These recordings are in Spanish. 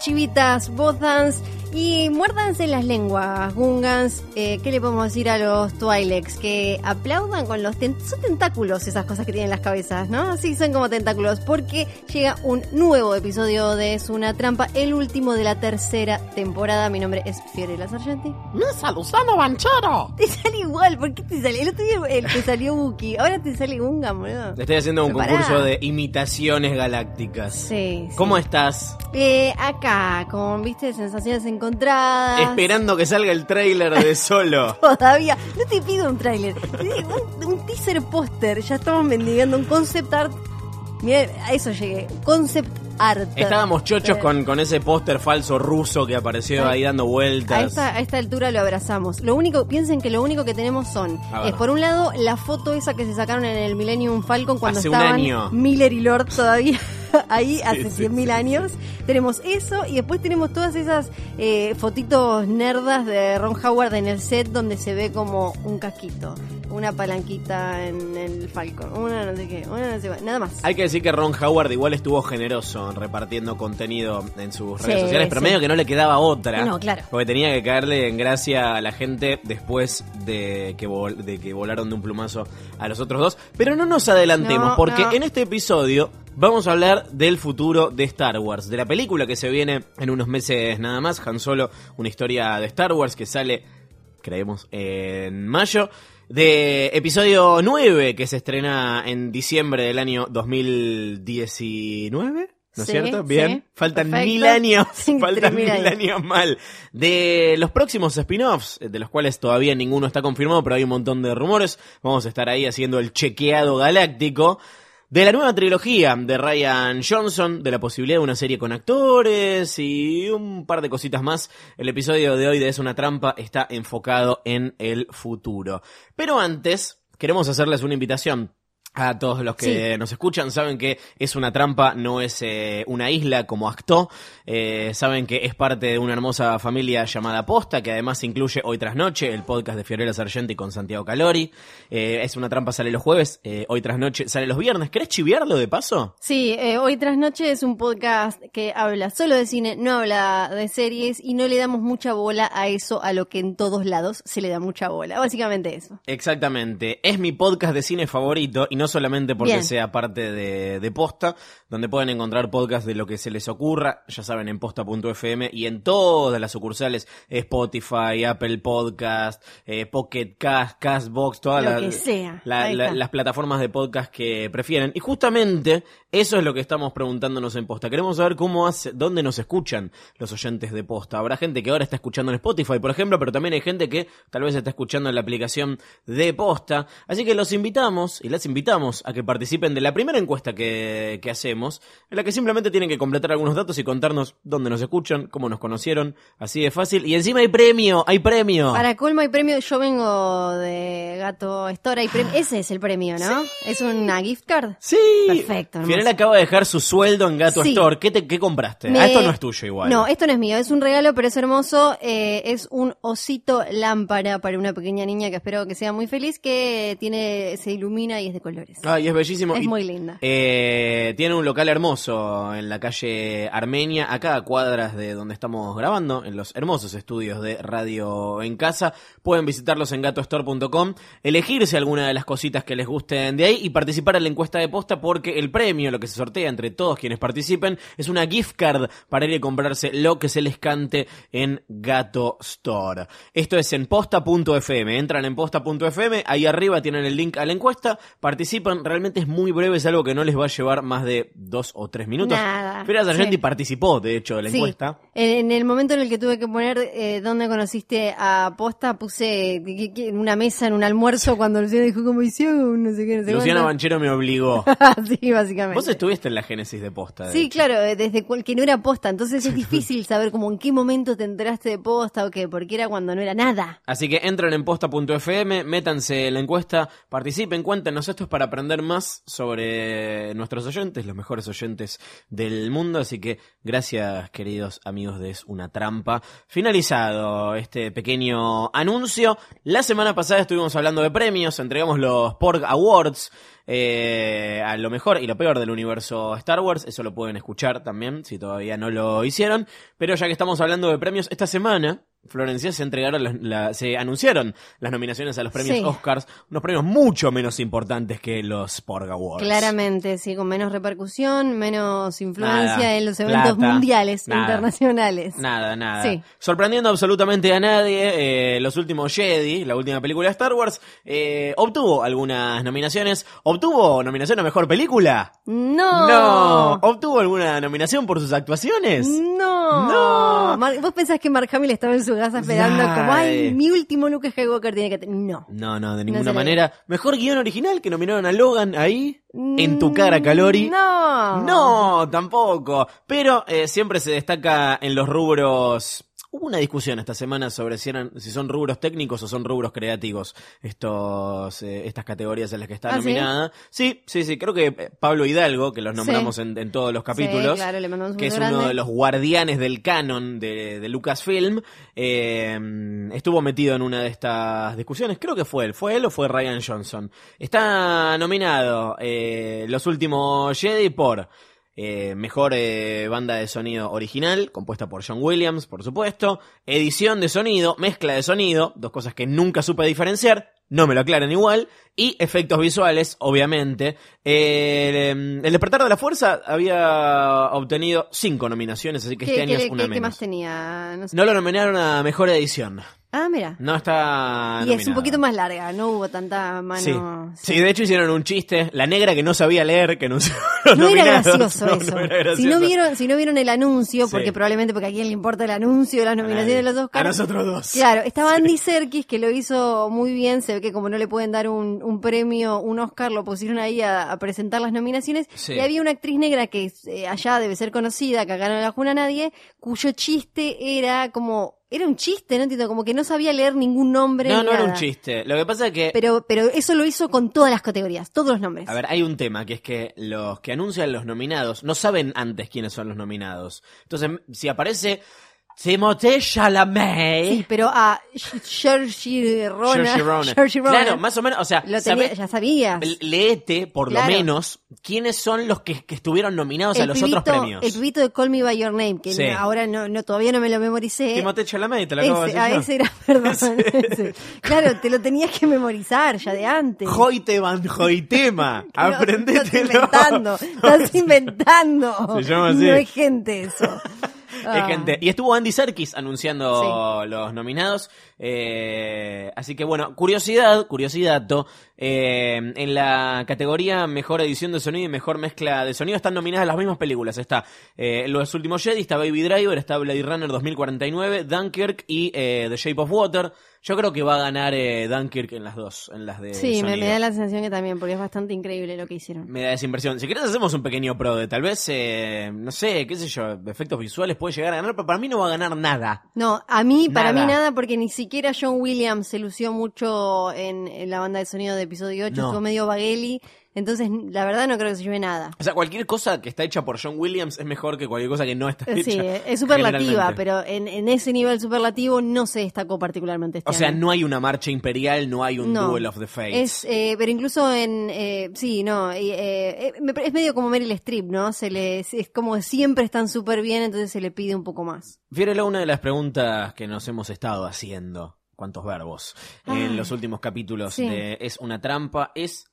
Chivitas, botans y muérdanse las lenguas, Gungans. Eh, ¿Qué le podemos decir a los Twilex? Que aplaudan con los ten- son tentáculos esas cosas que tienen en las cabezas, ¿no? Sí, son como tentáculos. Porque llega un nuevo episodio de Es una trampa, el último de la tercera temporada. Mi nombre es Fiorella Sargenti. Misa Luzano Banchero. Te sale igual, ¿por qué te sale? El otro día el te salió Buki, ahora te sale Gungan, boludo. Le estoy haciendo un concurso de imitaciones galácticas. Sí, sí. ¿Cómo estás? Eh, acá, con, viste, sensaciones encontradas. Esperando que salga el tráiler de Solo. Todavía, no te pido un tráiler, un, un teaser póster, ya estamos mendigando un concept art. Mira, a eso llegué, concept art. Estábamos chochos Eh, con, con ese póster falso ruso que apareció ahí dando A vueltas. esta, a esta altura lo abrazamos. Lo único, piensen que lo único que tenemos son, A ver. es por un lado la foto esa que se sacaron en el Millennium Falcon cuando Hace un estaban año. Miller y Lord todavía ahí hace sí, 100.000 sí, años. Tenemos eso y después tenemos todas esas eh, fotitos nerdas de Ron Howard en el set donde se ve como un casquito, una palanquita en el Falcon, una no sé qué, una no sé qué, nada más. Hay que decir que Ron Howard igual estuvo generoso repartiendo contenido en sus redes sociales, pero medio que no le quedaba otra. No, claro. Porque tenía que caerle en gracia a la gente después de que, vol- de que volaron de un plumazo a los otros dos. Pero no nos adelantemos, No, porque no. en este episodio vamos a hablar del futuro de Star Wars, de la película que se viene en unos meses nada más. Han Solo, una historia de Star Wars que sale creemos, en mayo. De episodio 9 que se estrena en diciembre del año 2019. ¿No es Sí, cierto? sí, Bien. Faltan perfecto. mil años. Faltan mil mil años. años mal. De los próximos spin-offs, de los cuales todavía ninguno está confirmado, pero hay un montón de rumores. Vamos a estar ahí haciendo el chequeado galáctico. De la nueva trilogía de Ryan Johnson, de la posibilidad de una serie con actores y un par de cositas más. El episodio de hoy de Es una trampa está enfocado en el futuro. Pero antes, queremos hacerles una invitación. A todos los que Sí. nos escuchan saben que es una trampa, no es eh, una isla como Actó. Eh, saben que es parte de una hermosa familia llamada Posta, que además incluye Hoy Tras Noche, el podcast de Fiorella Sargenti con Santiago Calori. Eh, es una trampa, sale los jueves, Hoy Tras Noche sale los viernes. ¿Querés chiviarlo de paso? Sí, Hoy Tras Noche es un podcast que habla solo de cine, no habla de series y no le damos mucha bola a eso, a lo que en todos lados se le da mucha bola. Básicamente eso. Exactamente. Es mi podcast de cine favorito y no solamente porque Bien. sea parte de, de Posta, donde pueden encontrar podcasts de lo que se les ocurra, ya saben, en posta.fm y en todas las sucursales, Spotify, Apple Podcast, eh, Pocket Cast, Castbox, todas la- la- las plataformas de podcast que prefieren. Y justamente eso es lo que estamos preguntándonos en Posta. Queremos saber cómo hace, dónde nos escuchan los oyentes de Posta. Habrá gente que ahora está escuchando en Spotify, por ejemplo, pero también hay gente que tal vez está escuchando en la aplicación de Posta. Así que los invitamos y las invitamos a que participen de la primera encuesta que, que hacemos, en la que simplemente tienen que completar algunos datos y contarnos dónde nos escuchan, cómo nos conocieron, así de fácil. Y encima hay premio, hay premio. Para colmo hay premio, yo vengo de Gato Store, hay premio. Ese es el premio, ¿no? Es una gift card. Sí. Perfecto. Fiorella acaba de dejar su sueldo en Gato Sí. Store. ¿Qué, te, qué compraste? Me- Ah, esto no es tuyo igual. No, esto no es mío, es un regalo, pero es hermoso. Eh, es un osito lámpara para una pequeña niña que espero que sea muy feliz, que tiene se ilumina y es de colores. Colores. Ay, es bellísimo. Es Y, muy linda. eh, tiene un local hermoso en la calle Armenia, acá a cuadras de donde estamos grabando, en los hermosos estudios de Radio en Casa. Pueden visitarlos en gatostore.com, elegirse alguna de las cositas que les gusten de ahí y participar en la encuesta de posta porque el premio, lo que se sortea entre todos quienes participen, es una gift card para ir a comprarse lo que se les cante en Gato Store. Esto es en posta.fm. Entran en posta.fm, ahí arriba tienen el link a la encuesta, participan, realmente es muy breve, es algo que no les va a llevar más de dos o tres minutos. Nada. Fira Sargenti Sí. participó, de hecho, de la Sí. encuesta. En, en el momento en el que tuve que poner eh, dónde conociste a Posta, puse que- que- en una mesa, en un almuerzo, cuando Luciano dijo como hicieron, no sé qué, no sé cuánto. Banchero me obligó. sí, básicamente. Vos estuviste en la génesis de posta. de Sí, hecho. claro, eh, desde cual- que no era posta, entonces es difícil saber como en qué momento te enteraste de posta o qué, porque era cuando no era nada. Así que entren en posta.fm, métanse en la encuesta, participen, cuéntenos. Esto es para aprender más sobre nuestros oyentes, los mejores oyentes del mundo. Así que gracias, queridos amigos de Es una Trampa. Finalizado este pequeño anuncio. La semana pasada estuvimos hablando de premios, entregamos los Porg Awards. Eh, a lo mejor y lo peor del universo Star Wars, eso lo pueden escuchar también si todavía no lo hicieron, pero ya que estamos hablando de premios, esta semana Florencia se entregaron, la- se anunciaron las nominaciones a los premios Sí. Oscars, unos premios mucho menos importantes que los Porg Awards. Claramente, sí, con menos repercusión, menos influencia Nada, en los eventos plata, mundiales e nada. internacionales. Nada, nada. Sí. Sorprendiendo absolutamente a nadie, eh, los últimos Jedi, la última película de Star Wars, eh, obtuvo algunas nominaciones. ¿Obtuvo nominación a mejor película? No. No. ¿Obtuvo alguna nominación por sus actuaciones? No. No. Mar- Vos pensás que Mark Hamill estaba en su casa esperando Ay. como, ay, mi último Luke Skywalker tiene que tener. No. No, no, de ninguna manera. Mejor guion original que nominaron a Logan ahí. En tu cara, Calori. Mm, No. No, tampoco. Pero eh, siempre se destaca en los rubros. Hubo una discusión esta semana sobre si, eran, si son rubros técnicos o son rubros creativos estos, eh, estas categorías en las que está ¿Ah, nominada. Sí, sí, sí. Creo que eh, Pablo Hidalgo, que los Sí. nombramos en, en todos los capítulos, Sí, claro, le mandamos que es uno de los guardianes del canon de, de Lucasfilm, eh, estuvo metido en una de estas discusiones. Creo que fue él. ¿Fue él o fue Ryan Johnson? Está nominado eh, Los Últimos Jedi por eh, mejor eh, banda de sonido original, compuesta por John Williams, por supuesto. Edición de sonido, mezcla de sonido, dos cosas que nunca supe diferenciar. No me lo aclaran igual. Y efectos visuales, obviamente. Eh, el, el Despertar de la Fuerza había obtenido cinco nominaciones, así que ¿Qué, este año qué- es una qué- más tenía? No sé. No lo nominaron a mejor edición. Ah, mira. No está. y es un poquito más larga, no hubo tanta Sí. mano. sí, de hecho hicieron un chiste. La negra que no sabía leer, que anunció los No era gracioso No, eso. no era Si gracioso. no vieron, si no vieron el anuncio, Sí. porque probablemente porque a quién le importa el anuncio de las nominaciones de los A Oscars. nosotros dos. Claro, estaba Andy Serkis que lo hizo muy bien, se ve que como no le pueden dar un, un premio, un Oscar, lo pusieron ahí a, a presentar las nominaciones. Sí. Y había una actriz negra que eh, allá debe ser conocida, que acá no la juna nadie, cuyo chiste era como, era un chiste, no entiendo, como que no sabía leer ningún nombre. No, ni no era un chiste. Lo que pasa es que. Pero, pero eso lo hizo con todas las categorías, todos los nombres. A ver, hay un tema que es que los que anuncian los nominados no saben antes quiénes son los nominados. Entonces, si aparece Timothée Chalamet. Sí, pero a Saoirse Ronan, Claro, más o menos, o sea, lo tenía- ya sabías. leete, por Claro. lo menos, quiénes son los que, que estuvieron nominados a el los pibito, otros premios. El pibito de Call Me By Your Name, que Sí. no- ahora no, no, todavía no me lo memoricé. Timothée Chalamet, te lo acabo de Ese, decir ah, yo. ese era, perdón. ese. Claro, te lo tenías que memorizar ya de antes. Hoite van Hoitema. Que no, Estás Aprendetelo. inventando, estás inventando. Se llama así. No es gente eso. Ah. gente. Y estuvo Andy Serkis anunciando los nominados. Eh, así que bueno, curiosidad, curiosidad. eh, en la categoría Mejor Edición de Sonido y Mejor Mezcla de Sonido están nominadas las mismas películas. Está eh, Los Últimos Jedi, está Baby Driver, está Blade Runner 2049, Dunkirk y eh, The Shape of Water. Yo creo que va a ganar eh, Dunkirk en las dos, en las de Sí, me, da la sensación que también, porque es bastante increíble lo que hicieron. Me da esa impresión. Si querés hacemos un pequeño pro de tal vez, eh, no sé, qué sé yo, efectos visuales puede llegar a ganar, pero para mí no va a ganar nada. No, a mí, para mí nada, porque ni siquiera John Williams se lució mucho en, en la banda de sonido de episodio 8, No. estuvo medio Bagueli. Entonces, la verdad no creo que se lleve nada. O sea, cualquier cosa que está hecha por John Williams es mejor que cualquier cosa que no está hecha. Sí, es superlativa, pero en, en ese nivel superlativo no se destacó particularmente este O sea, año. no hay una marcha imperial, no hay un No. Duel of the Fates. Es, eh, pero incluso en, eh, sí, no, eh, eh, es medio como Meryl Streep, ¿no? Se le, es como siempre están súper bien, entonces se le pide un poco más. Fiorella, una de las preguntas que nos hemos estado haciendo, cuántos verbos, Ay. en los últimos capítulos Sí. de Es una trampa, es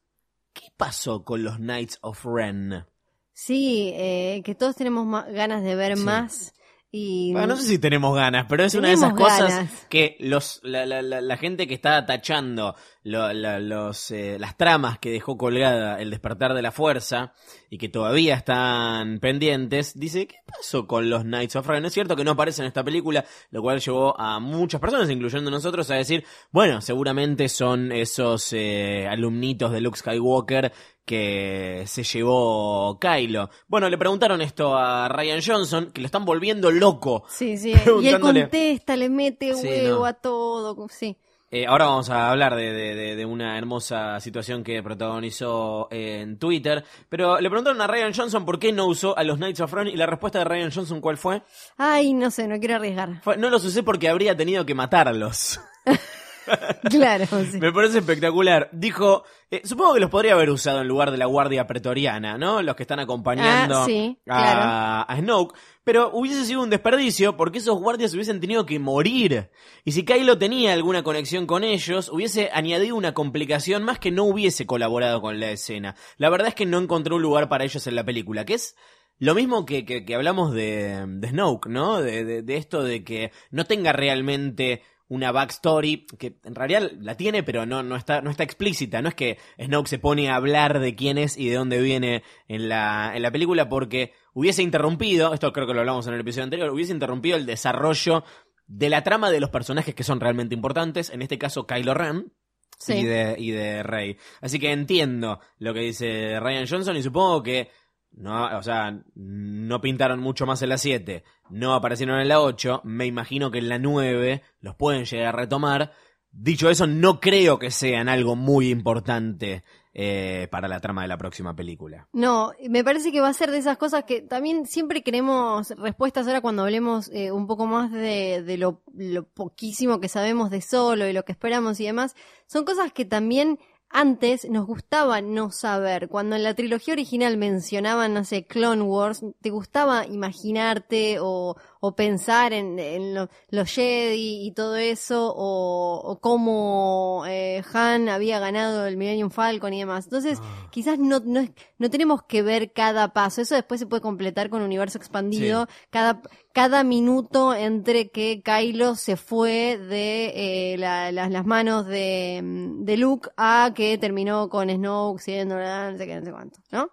¿qué pasó con los Knights of Ren? Sí, eh, que todos tenemos ganas de ver Sí. más y Bueno, no sé si tenemos ganas, pero es una de esas cosas ganas. que los la, la- la- la gente que está tachando lo- los, eh, las tramas que dejó colgada el despertar de la fuerza y que todavía están pendientes, dice, ¿qué pasó con los Knights of Ren? Es cierto que no aparecen en esta película, lo cual llevó a muchas personas, incluyendo nosotros, a decir, bueno, seguramente son esos eh, alumnitos de Luke Skywalker que se llevó Kylo. Bueno, le preguntaron esto a Ryan Johnson, que lo están volviendo loco Sí, sí, y él contesta, le mete Sí, huevo no. a todo, sí. Eh, ahora vamos a hablar de, de- de- de una hermosa situación que protagonizó en Twitter. Pero le preguntaron a Ryan Johnson por qué no usó a los Knights of Ren y la respuesta de Ryan Johnson, ¿cuál fue? Ay, no sé, no quiero arriesgar. Fue, no los usé porque habría tenido que matarlos. Claro, sí. Me parece espectacular. Dijo, eh, supongo que los podría haber usado en lugar de la guardia pretoriana, ¿no? Los que están acompañando Ah, sí, a, claro. a Snoke. Pero hubiese sido un desperdicio porque esos guardias hubiesen tenido que morir. Y si Kylo tenía alguna conexión con ellos, hubiese añadido una complicación más que no hubiese colaborado con la escena. La verdad es que no encontré un lugar para ellos en la película, que es lo mismo que, que, que hablamos de, de Snoke, ¿no? De, de, de esto de que no tenga realmente una backstory, que en realidad la tiene, pero no, no, está, no está explícita. No es que Snoke se pone a hablar de quién es y de dónde viene en la, en la película, porque hubiese interrumpido, esto creo que lo hablamos en el episodio anterior, hubiese interrumpido el desarrollo de la trama de los personajes que son realmente importantes, en este caso Kylo Ren, Sí. y de, y de Rey. Así que entiendo lo que dice Ryan Johnson y supongo que no, o sea, no pintaron mucho más en la 7, no aparecieron en la 8, me imagino que en la 9 los pueden llegar a retomar. Dicho eso, no creo que sean algo muy importante eh, para la trama de la próxima película. No, me parece que va a ser de esas cosas que también siempre queremos respuestas ahora cuando hablemos eh, un poco más de, lo, lo poquísimo que sabemos de Solo y lo que esperamos y demás. Son cosas que también antes nos gustaba no saber. Cuando en la trilogía original mencionaban, no sé, Clone Wars, te gustaba imaginarte o, o pensar en, en lo- los Jedi y todo eso, o, o cómo eh, Han había ganado el Millennium Falcon y demás. Entonces, Ah. quizás no, no, es- no tenemos que ver cada paso. Eso después se puede completar con universo expandido. Cada, cada minuto entre que Kylo se fue de eh, la- la- las manos de, de Luke a que terminó con Snoke siendo no sé qué, no sé cuánto, ¿no?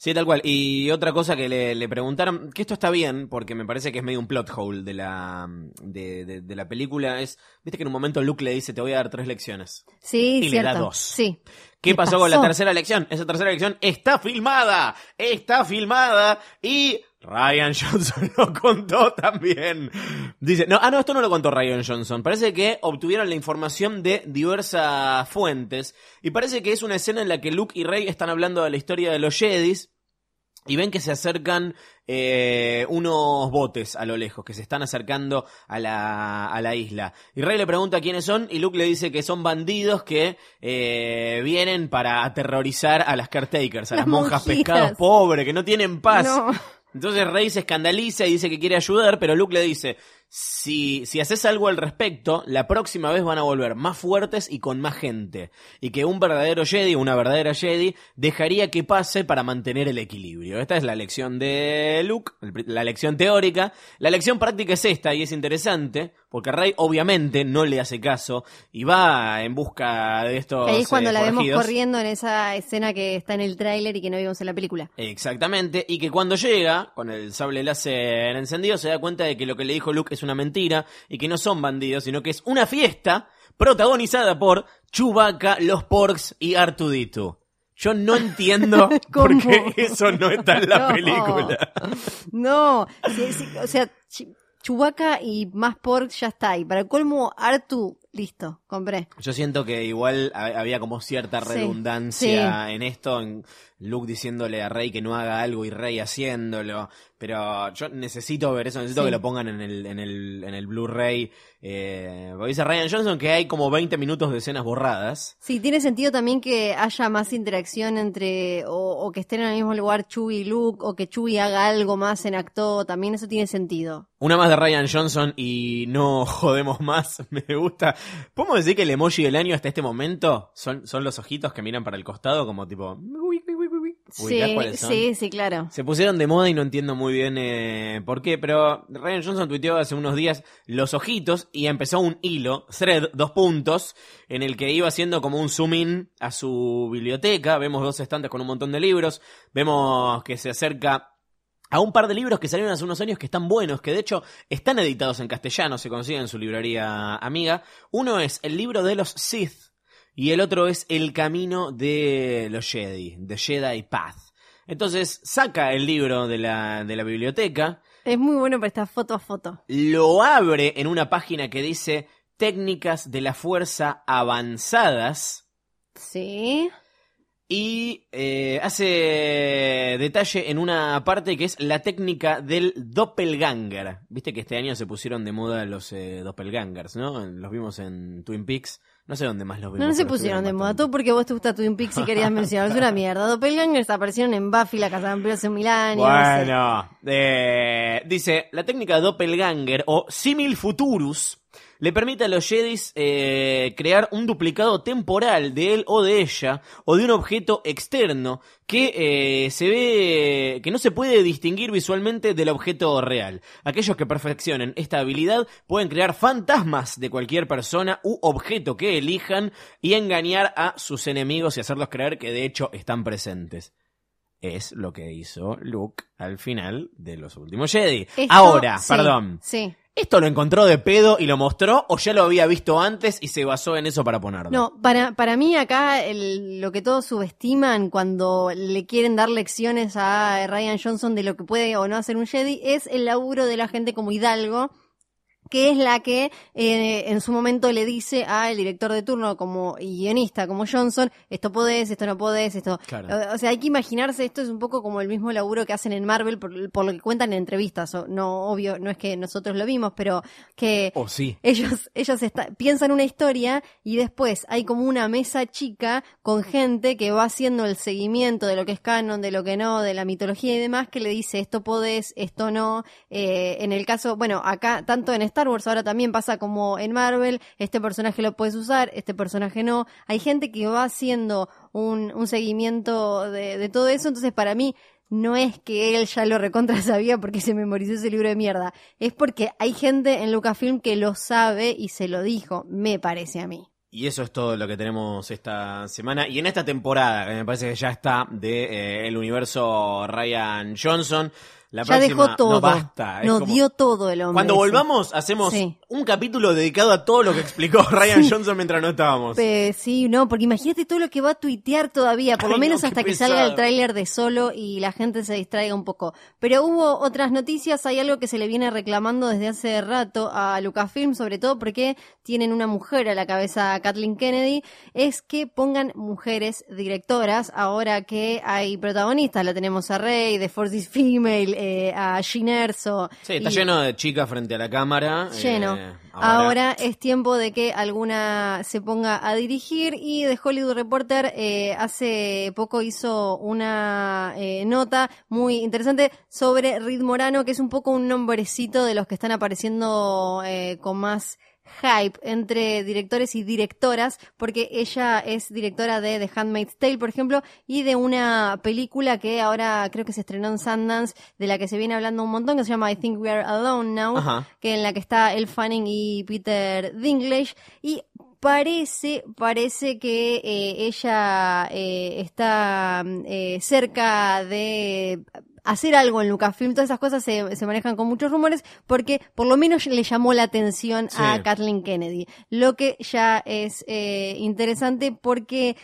Sí, tal cual. Y otra cosa que le, le preguntaron, que esto está bien, porque me parece que es medio un plot hole de la, de, de- de la película, es, viste que en un momento Luke le dice, te voy a dar tres lecciones. Sí, Y le da dos. Sí. ¿Qué ¿Qué pasó, con la pasó? tercera lección? Esa tercera lección está filmada, está filmada y Ryan Johnson lo contó también. Dice, no, ah, no, esto no lo contó Ryan Johnson. Parece que obtuvieron la información de diversas fuentes y parece que es una escena en la que Luke y Rey están hablando de la historia de los Jedis y ven que se acercan eh, unos botes a lo lejos, que se están acercando a la, a la isla. Y Rey le pregunta quiénes son y Luke le dice que son bandidos que eh, vienen para aterrorizar a las caretakers, a las, Las monjas monjitas. pescados pobres, que no tienen paz. No. Entonces Rey se escandaliza y dice que quiere ayudar, pero Luke le dice, si, si haces algo al respecto, la próxima vez van a volver más fuertes y con más gente. Y que un verdadero Jedi, una verdadera Jedi, dejaría que pase para mantener el equilibrio. Esta es la lección de Luke, la lección teórica. La lección práctica es esta y es interesante, porque Rey obviamente no le hace caso y va en busca de estos... Ahí es cuando eh, la vemos corriendo en esa escena que está en el tráiler y que no vimos en la película. Exactamente, y que cuando llega, con el sable láser encendido, se da cuenta de que lo que le dijo Luke es una mentira y que no son bandidos, sino que es una fiesta protagonizada por Chewbacca, los Porks y Artudito. Yo no entiendo por qué eso no está en la No. película. No, sí, sí, o sea, Chewbacca y más Pork ya está. Y para colmo, Artu listo, compré. Yo siento que igual ha- había como cierta Sí, redundancia en esto, en Luke diciéndole a Rey que no haga algo y Rey haciéndolo, pero yo necesito ver eso, necesito Sí. que lo pongan en el, en el, en el Blu-ray. Eh, dice Ryan Johnson que hay como 20 minutos de escenas borradas. Sí, tiene sentido también que haya más interacción entre, o, o que estén en el mismo lugar Chewie y Luke, o que Chewie haga algo más en acto, también eso tiene sentido. Una más de Ryan Johnson y no jodemos más, me gusta. ¿Podemos decir que el emoji del año hasta este momento son, son los ojitos que miran para el costado como tipo... Sí, son? sí, sí, claro. Se pusieron de moda y no entiendo muy bien eh, por qué, pero Ryan Johnson tuiteó hace unos días los ojitos y empezó un hilo, thread, dos puntos, en el que iba haciendo como un zoom in a su biblioteca. Vemos dos estantes con un montón de libros, vemos que se acerca a un par de libros que salieron hace unos años que están buenos, que de hecho están editados en castellano, se consiguen en su librería amiga. Uno es el libro de los Sith y el otro es El camino de los Jedi, The Jedi Path. Entonces saca el libro de la, de la biblioteca, Es muy bueno para estar foto a foto. lo abre en una página que dice Técnicas de la Fuerza Avanzadas Sí. Y eh, hace detalle en una parte que es la técnica del doppelganger. Viste que este año se pusieron de moda los eh, doppelgangers, ¿no? Los vimos en Twin Peaks. No sé dónde más los vimos. No, no se pusieron de moda. Todo porque vos te gusta Twin Peaks y querías mencionar. Es una mierda. Doppelgangers aparecieron en Buffy, la casa de vampiros hace mil años. Bueno, eh, dice, la técnica doppelganger o simil futurus le permite a los Jedis eh, crear un duplicado temporal de él o de ella o de un objeto externo que eh, se ve que no se puede distinguir visualmente del objeto real. Aquellos que perfeccionen esta habilidad pueden crear fantasmas de cualquier persona u objeto que elijan y engañar a sus enemigos y hacerlos creer que de hecho están presentes es lo que hizo Luke al final de los últimos Jedi. Esto- Ahora, sí, perdón. Sí. ¿Esto lo encontró de pedo y lo mostró o ya lo había visto antes y se basó en eso para ponerlo? No, para, para mí acá el- lo que todos subestiman cuando le quieren dar lecciones a Ryan Johnson de lo que puede o no hacer un Jedi es el laburo de la gente como Hidalgo, que es la que eh, en su momento le dice al director de turno como y guionista como Johnson, esto podés, esto no podés, esto... Claro. O, sea, hay que imaginarse, esto es un poco como el mismo laburo que hacen en Marvel por, por lo que cuentan en entrevistas, o- no, obvio, no es que nosotros lo vimos, pero que ¿O sí? ellos, ellos está- piensan una historia y después hay como una mesa chica con gente que va haciendo el seguimiento de lo que es canon, de lo que no, de la mitología y demás, que le dice esto podés, esto no. Eh, en el caso, bueno, acá, tanto en Star Wars, ahora también pasa como en Marvel, este personaje lo puedes usar, este personaje no. Hay gente que va haciendo un, seguimiento de, todo eso, entonces para mí no es que él ya lo recontra sabía porque se memorizó ese libro de mierda, es porque hay gente en Lucasfilm que lo sabe y se lo dijo, me parece a mí. Y eso es todo lo que tenemos esta semana. Y en esta temporada, me parece que ya está, de eh, el universo Ryan Johnson. La ya próxima, dejó todo, No basta. nos como- dio todo el hombre. Cuando volvamos, hacemos Sí. un capítulo dedicado a todo lo que explicó Ryan Johnson mientras no estábamos. Pe- sí, no, porque imagínate todo lo que va a tuitear todavía, por lo Ay, menos hasta que pesado. salga el tráiler de solo y la gente se distraiga un poco. Pero hubo otras noticias, hay algo que se le viene reclamando desde hace rato a Lucasfilm, sobre todo porque tienen una mujer a la cabeza, Kathleen Kennedy, es que pongan mujeres directoras, ahora que hay protagonistas, la tenemos a Rey, de Force is Female, eh, a Jean Erso. Sí, está y- lleno de chicas frente a la cámara. Lleno. eh, ahora... es tiempo de que alguna se ponga a dirigir y The Hollywood Reporter eh, hace poco hizo una eh, nota muy interesante sobre Reed Morano, que es un poco un nombrecito de los que están apareciendo eh, con más hype entre directores y directoras, porque ella es directora de The Handmaid's Tale, por ejemplo, y de una película que ahora creo que se estrenó en Sundance, de la que se viene hablando un montón, que se llama I Think We Are Alone Now, Ajá. que en la que está Elle Fanning y Peter Dinklage, y parece, parece que eh, ella eh, está eh, cerca de hacer algo en Lucasfilm, todas esas cosas se, se manejan con muchos rumores porque por lo menos le llamó la atención a. Kathleen Kennedy, lo que ya es eh, interesante porque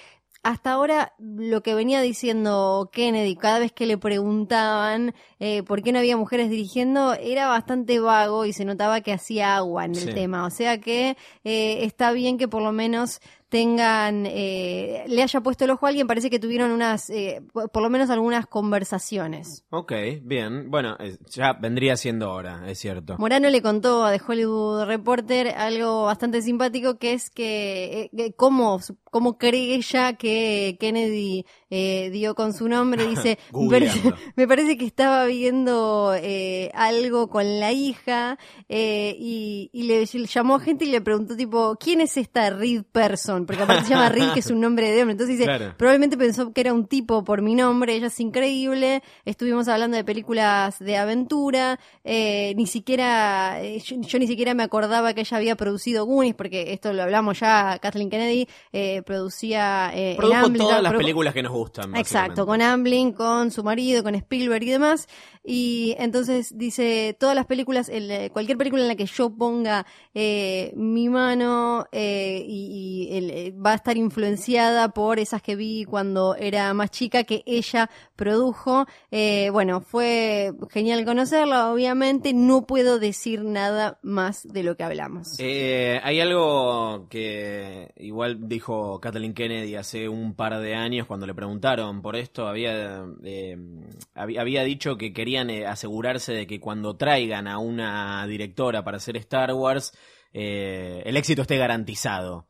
hasta ahora lo que venía diciendo Kennedy cada vez que le preguntaban eh, por qué no había mujeres dirigiendo era bastante vago y se notaba que hacía agua en el Sí. tema. O sea que eh, está bien que por lo menos tengan, eh, le haya puesto el ojo a alguien, parece que tuvieron unas, eh, por lo menos algunas conversaciones. Ok, bien. Bueno, ya vendría siendo hora, es cierto. Morano le contó a The Hollywood Reporter algo bastante simpático que es que, eh, que cómo, cómo cree ella que Kennedy eh, dio con su nombre. Dice, me parece, Googleando. me parece que estaba viendo eh, algo con la hija eh, y, y le llamó a gente y le preguntó tipo, ¿quién es esta Reed Person? Porque aparte se llama Reed, que es un nombre de hombre. Entonces dice, Claro. probablemente pensó que era un tipo por mi nombre, ella es increíble, estuvimos hablando de películas de aventura, eh, ni siquiera, eh, yo, yo ni siquiera me acordaba que ella había producido Goonies, porque esto lo hablamos ya, Kathleen Kennedy eh, producía eh, Produjo Amblin, todas las películas que nos gustan. Exacto, con Amblin, con su marido, con Spielberg y demás. Y entonces dice, todas las películas, el, cualquier película en la que yo ponga eh, mi mano eh, y, y el, eh, va a estar influenciada por esas que vi cuando era más chica que ella produjo. Eh, bueno, fue genial conocerla, obviamente. No puedo decir nada más de lo que hablamos. Eh, hay algo que igual dijo Kathleen Kennedy hace un par de años cuando le preguntaron por esto. Había, eh, había, dicho que querían eh, asegurarse de que cuando traigan a una directora para hacer Star Wars, eh, el éxito esté garantizado.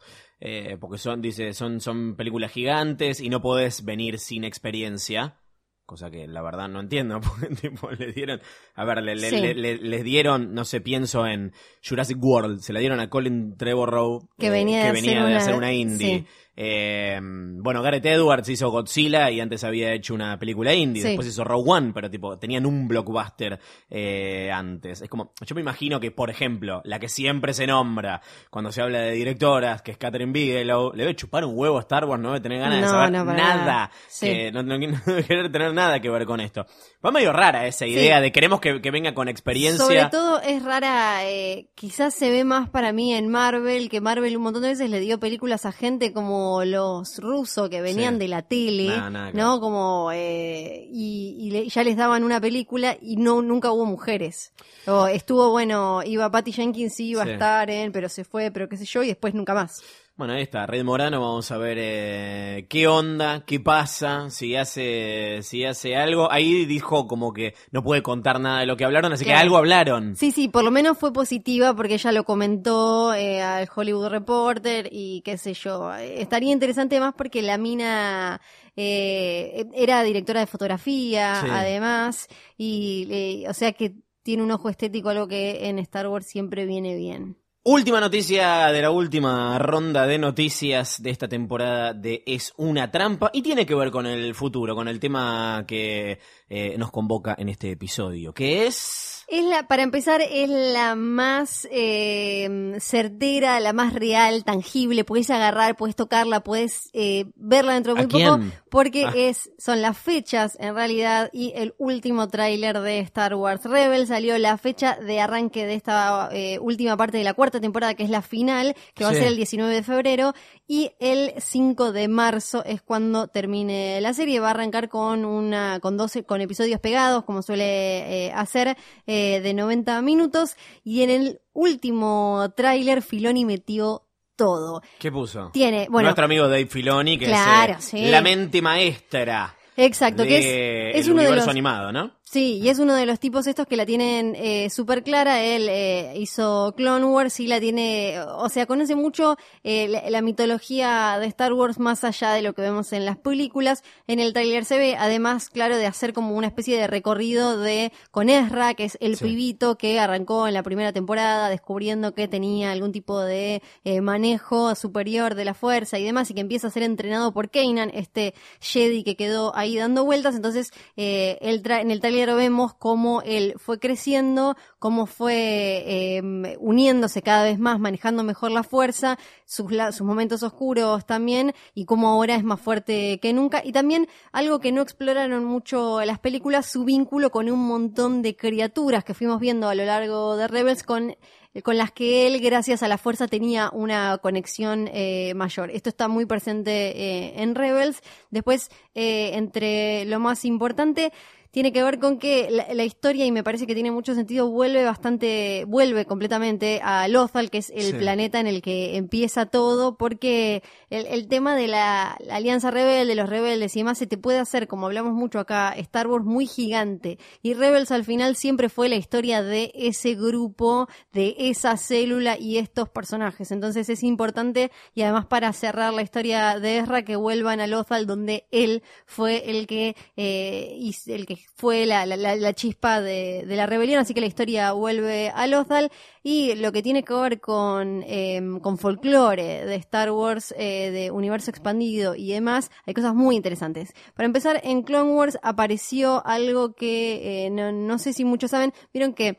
Eh, porque son, dice, son, son películas gigantes y no podés venir sin experiencia. Cosa que la verdad no entiendo, porque tipo, le dieron, a ver, le, le- Sí. le- le- les dieron, no sé, pienso en Jurassic World, se la dieron a Colin Trevorrow, Que venía de que hacer venía de una- hacer una indie. sí. Eh, bueno, Gareth Edwards hizo Godzilla y antes había hecho una película indie, Sí. después hizo Rogue One, pero tipo, tenían un blockbuster eh, antes. Es como, yo me imagino que, por ejemplo, la que siempre se nombra cuando se habla de directoras, que es Catherine Bigelow, le debe chupar un huevo a Star Wars, no debe tener ganas de saber no, nada. Sí. no, no- debe querer tener nada que ver con esto. Va medio rara esa idea de queremos que, que venga con experiencia. Sobre todo es rara, eh, quizás se ve más para mí en Marvel, que Marvel un montón de veces le dio películas a gente como los rusos que venían Sí. de la tele, Nada, nada que ¿no? Como, eh, y, y le- ya les daban una película y no nunca hubo mujeres. O estuvo, bueno, iba Patty Jenkins, sí iba Sí. a estar en, pero se fue, pero qué sé yo, y después nunca más. Bueno, ahí está, Red Morano, vamos a ver eh, qué onda, qué pasa, si hace, si hace algo. Ahí dijo como que no puede contar nada de lo que hablaron, así que algo hablaron. Sí, sí, por lo menos fue positiva porque ella lo comentó eh, al Hollywood Reporter y qué sé yo. Estaría interesante más porque la mina eh, era directora de fotografía, Sí. además, y eh, o sea que tiene un ojo estético, algo que en Star Wars siempre viene bien. Última noticia de la última ronda de noticias de esta temporada de Es una trampa y tiene que ver con el futuro, con el tema que eh, nos convoca en este episodio, que es... Es la, para empezar, es la más eh, certera, la más real, tangible. Puedes agarrar, puedes tocarla, puedes eh, verla dentro de ¿A muy poco, porque Ah. es son las fechas en realidad y el último tráiler de Star Wars Rebels salió la fecha de arranque de esta eh, última parte de la cuarta temporada, que es la final, que va a ser el 19 de febrero y el 5 de marzo es cuando termine la serie. Va a arrancar con una con 12 con episodios pegados, como suele eh, hacer, eh, de 90 minutos. Y en el último tráiler, Filoni metió todo. ¿Qué puso? Tiene, bueno, Nuestro amigo Dave Filoni, que Claro, es eh, sí. la mente maestra exacto, de que es, es el uno de universo los animado, ¿no? Sí, y es uno de los tipos estos que la tienen eh, súper clara. Él eh, hizo Clone Wars y la tiene, o sea, conoce mucho eh, la, la mitología de Star Wars más allá de lo que vemos en las películas. En el tráiler se ve, además, claro, de hacer como una especie de recorrido de con Ezra, que es el Sí. pibito que arrancó en la primera temporada descubriendo que tenía algún tipo de eh, manejo superior de la fuerza y demás, y que empieza a ser entrenado por Kanan, este Jedi que quedó ahí dando vueltas. Entonces, eh, el tra- en el tráiler vemos cómo él fue creciendo, cómo fue eh, uniéndose cada vez más, manejando mejor la fuerza, sus momentos oscuros también, y cómo ahora es más fuerte que nunca. Y también algo que no exploraron mucho las películas, su vínculo con un montón de criaturas que fuimos viendo a lo largo de Rebels con con las que él, gracias a la fuerza, tenía una conexión eh, mayor. Esto está muy presente eh, en Rebels. Después, eh, entre lo más importante, tiene que ver con que la, la, historia, y me parece que tiene mucho sentido, vuelve bastante, vuelve completamente a Lothal, que es el Sí. planeta en el que empieza todo, porque el, el tema de la, la alianza rebelde, los rebeldes y demás, se te puede hacer, como hablamos mucho acá, Star Wars muy gigante. Y Rebels al final siempre fue la historia de ese grupo, de esa célula y estos personajes. Entonces es importante, y además para cerrar la historia de Ezra, que vuelvan a Lothal, donde él fue el que, eh, el que fue la, la- la- chispa de, de la rebelión, así que la historia vuelve a Lothal y lo que tiene que ver con, eh, con folclore de Star Wars, eh, de universo expandido y demás, hay cosas muy interesantes. Para empezar, en Clone Wars apareció algo que eh, no, no sé si muchos saben, vieron que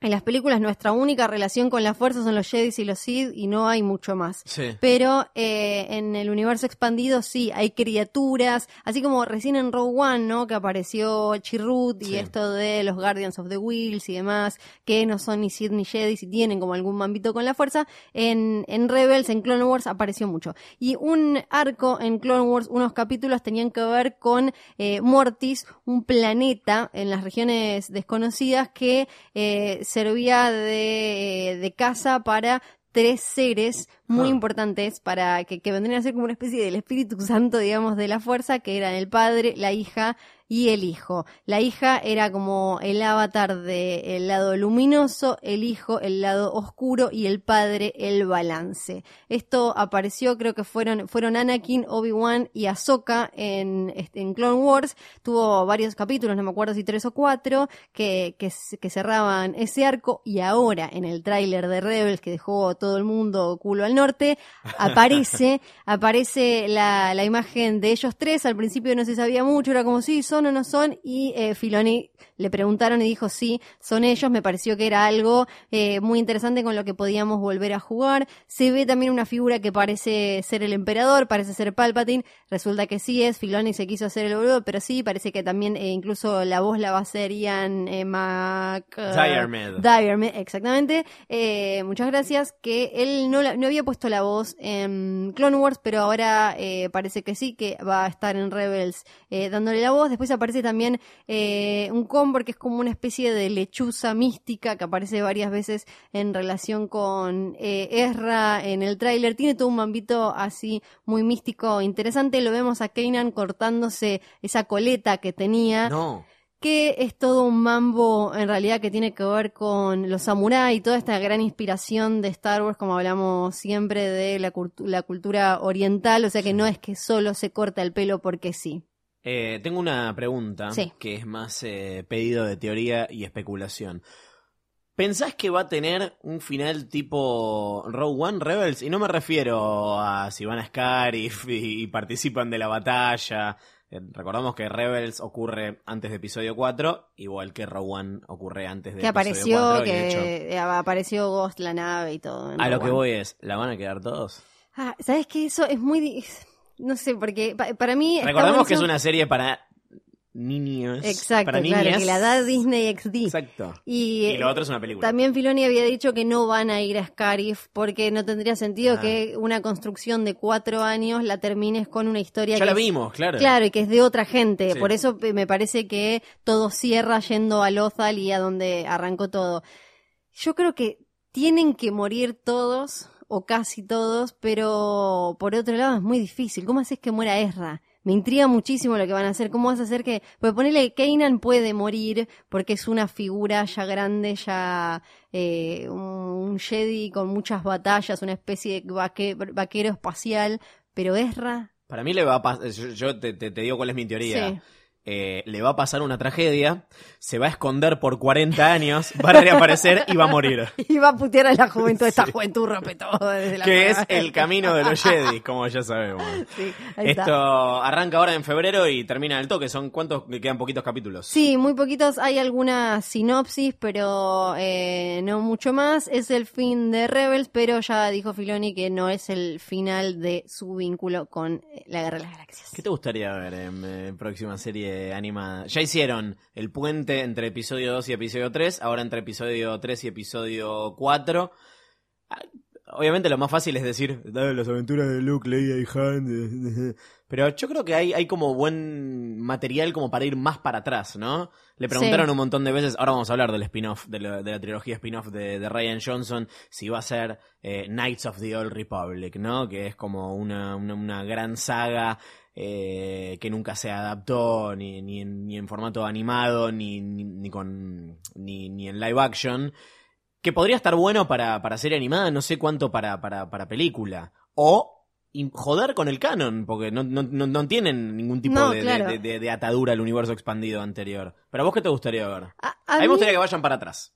en las películas nuestra única relación con la fuerza son los Jedi y los Sith y no hay mucho más. Sí. Pero eh, en el universo expandido sí, hay criaturas, así como recién en Rogue One, ¿no? Que apareció Chirrut y Sí. esto de los Guardians of the Wheels y demás, que no son ni Sith ni Jedi, si tienen como algún mambito con la fuerza. En, en Rebels, en Clone Wars apareció mucho. Y un arco en Clone Wars, unos capítulos tenían que ver con eh, Mortis, un planeta en las regiones desconocidas que eh, servía de, de casa para tres seres muy Ah. importantes para que, que vendrían a ser como una especie del Espíritu Santo, digamos, de la fuerza, que eran el padre, la hija y el hijo. La hija era como el avatar del lado luminoso, el hijo el lado oscuro y el padre el balance. Esto apareció, creo que fueron, fueron Anakin, Obi-Wan y Ahsoka en, este, en Clone Wars. Tuvo varios capítulos, no me acuerdo si tres o cuatro, que, que, que cerraban ese arco y ahora en el tráiler de Rebels que dejó todo el mundo culo al norte, aparece, aparece la, la imagen de ellos tres. Al principio no se sabía mucho, era como si son o no son y eh, Filoni le preguntaron y dijo sí, son ellos. Me pareció que era algo eh, muy interesante con lo que podíamos volver a jugar. Se ve también una figura que parece ser el emperador, parece ser Palpatine. Resulta que sí es, Filoni se quiso hacer el boludo, pero sí, parece que también eh, incluso la voz la va a hacer Ian Mac... Diarmid. Diarmid, exactamente. Eh, muchas gracias. Que él no, la- no había puesto la voz en Clone Wars, pero ahora eh, parece que sí, que va a estar en Rebels eh, dándole la voz. Después aparece también eh, un Combor que es como una especie de lechuza mística que aparece varias veces en relación con eh, Ezra en el tráiler. Tiene todo un mambito así muy místico, interesante. Lo vemos a Kanan cortándose esa coleta que tenía. Que es todo un mambo en realidad que tiene que ver con los samuráis y toda esta gran inspiración de Star Wars, como hablamos siempre de la, cultu- la cultura oriental, o sea que no es que solo se corta el pelo porque sí. Eh, tengo una pregunta Sí. que es más eh, pedido de teoría y especulación. ¿Pensás que va a tener un final tipo Rogue One Rebels? Y no me refiero a si van a Scarif y, y participan de la batalla. Recordamos que Rebels ocurre antes de episodio 4, igual que One ocurre antes de Que episodio apareció, 4. y de hecho, que eh, apareció Ghost, la nave y todo. a lo que voy es, ¿la van a quedar todos? Ah, ¿Sabes qué? Eso es muy... No sé, porque pa- para mí... Recordemos que es una serie para niños. Exacto, para claro, niñas. que la da Disney XD. Exacto. Y, Y lo otro es una película. También Filoni había dicho que no van a ir a Scarif porque no tendría sentido Ah. que una construcción de cuatro años la termines con una historia Ya que la es- vimos, claro. Claro, y que es de otra gente. Sí. Por eso me parece que todo cierra yendo a Lothal y a donde arrancó todo. Yo creo que tienen que morir todos, o casi todos, pero por otro lado es muy difícil. ¿Cómo haces que muera Ezra? Me intriga muchísimo lo que van a hacer. ¿Cómo vas a hacer que.? Pues ponele, Kanan puede morir porque es una figura ya grande, ya eh, un, Jedi con muchas batallas, una especie de vaque- vaquero espacial. Pero Ezra. Para mí le va a pasar, yo, yo te, te- te digo cuál es mi teoría. Sí. Eh, le va a pasar una tragedia, se va a esconder por 40 años, va a reaparecer y va a morir. Y va a putear a la juventud, esta juventud rompe todo desde la Que es el camino de los Jedi, como ya sabemos. Sí, Esto arranca ahora en febrero y termina el toque. ¿Son cuántos? Quedan poquitos capítulos. Sí, muy poquitos, hay alguna sinopsis, pero eh, no mucho más. Es el fin de Rebels, pero ya dijo Filoni que no es el final de su vínculo con eh, la Guerra de las Galaxias. ¿Qué te gustaría ver en eh, próxima serie animada. Ya hicieron el puente entre episodio 2 y episodio 3, ahora entre episodio 3 y episodio 4. Ah, Obviamente lo más fácil es decir, "Dale, las aventuras de Luke, Leia y Han. Pero yo creo que hay, hay como buen material como para ir más para atrás, ¿no? Le preguntaron Sí. un montón de veces, ahora vamos a hablar del spin-off, de, la- de la trilogía spin-off de, de Ryan Johnson, si va a ser eh, Knights of the Old Republic, ¿no? Que es como una, una, una gran saga eh, que nunca se adaptó ni, ni, en, ni en formato animado, ni, ni, ni con, ni, ni en live action. Que podría estar bueno para, para serie animada, no sé cuánto para, para, para película. O joder con el canon, porque no, no, no, no tienen ningún tipo No, de, de- claro. de, de- de atadura al universo expandido anterior. Pero a vos qué te gustaría ver? A, A, a mí me gustaría que vayan para atrás.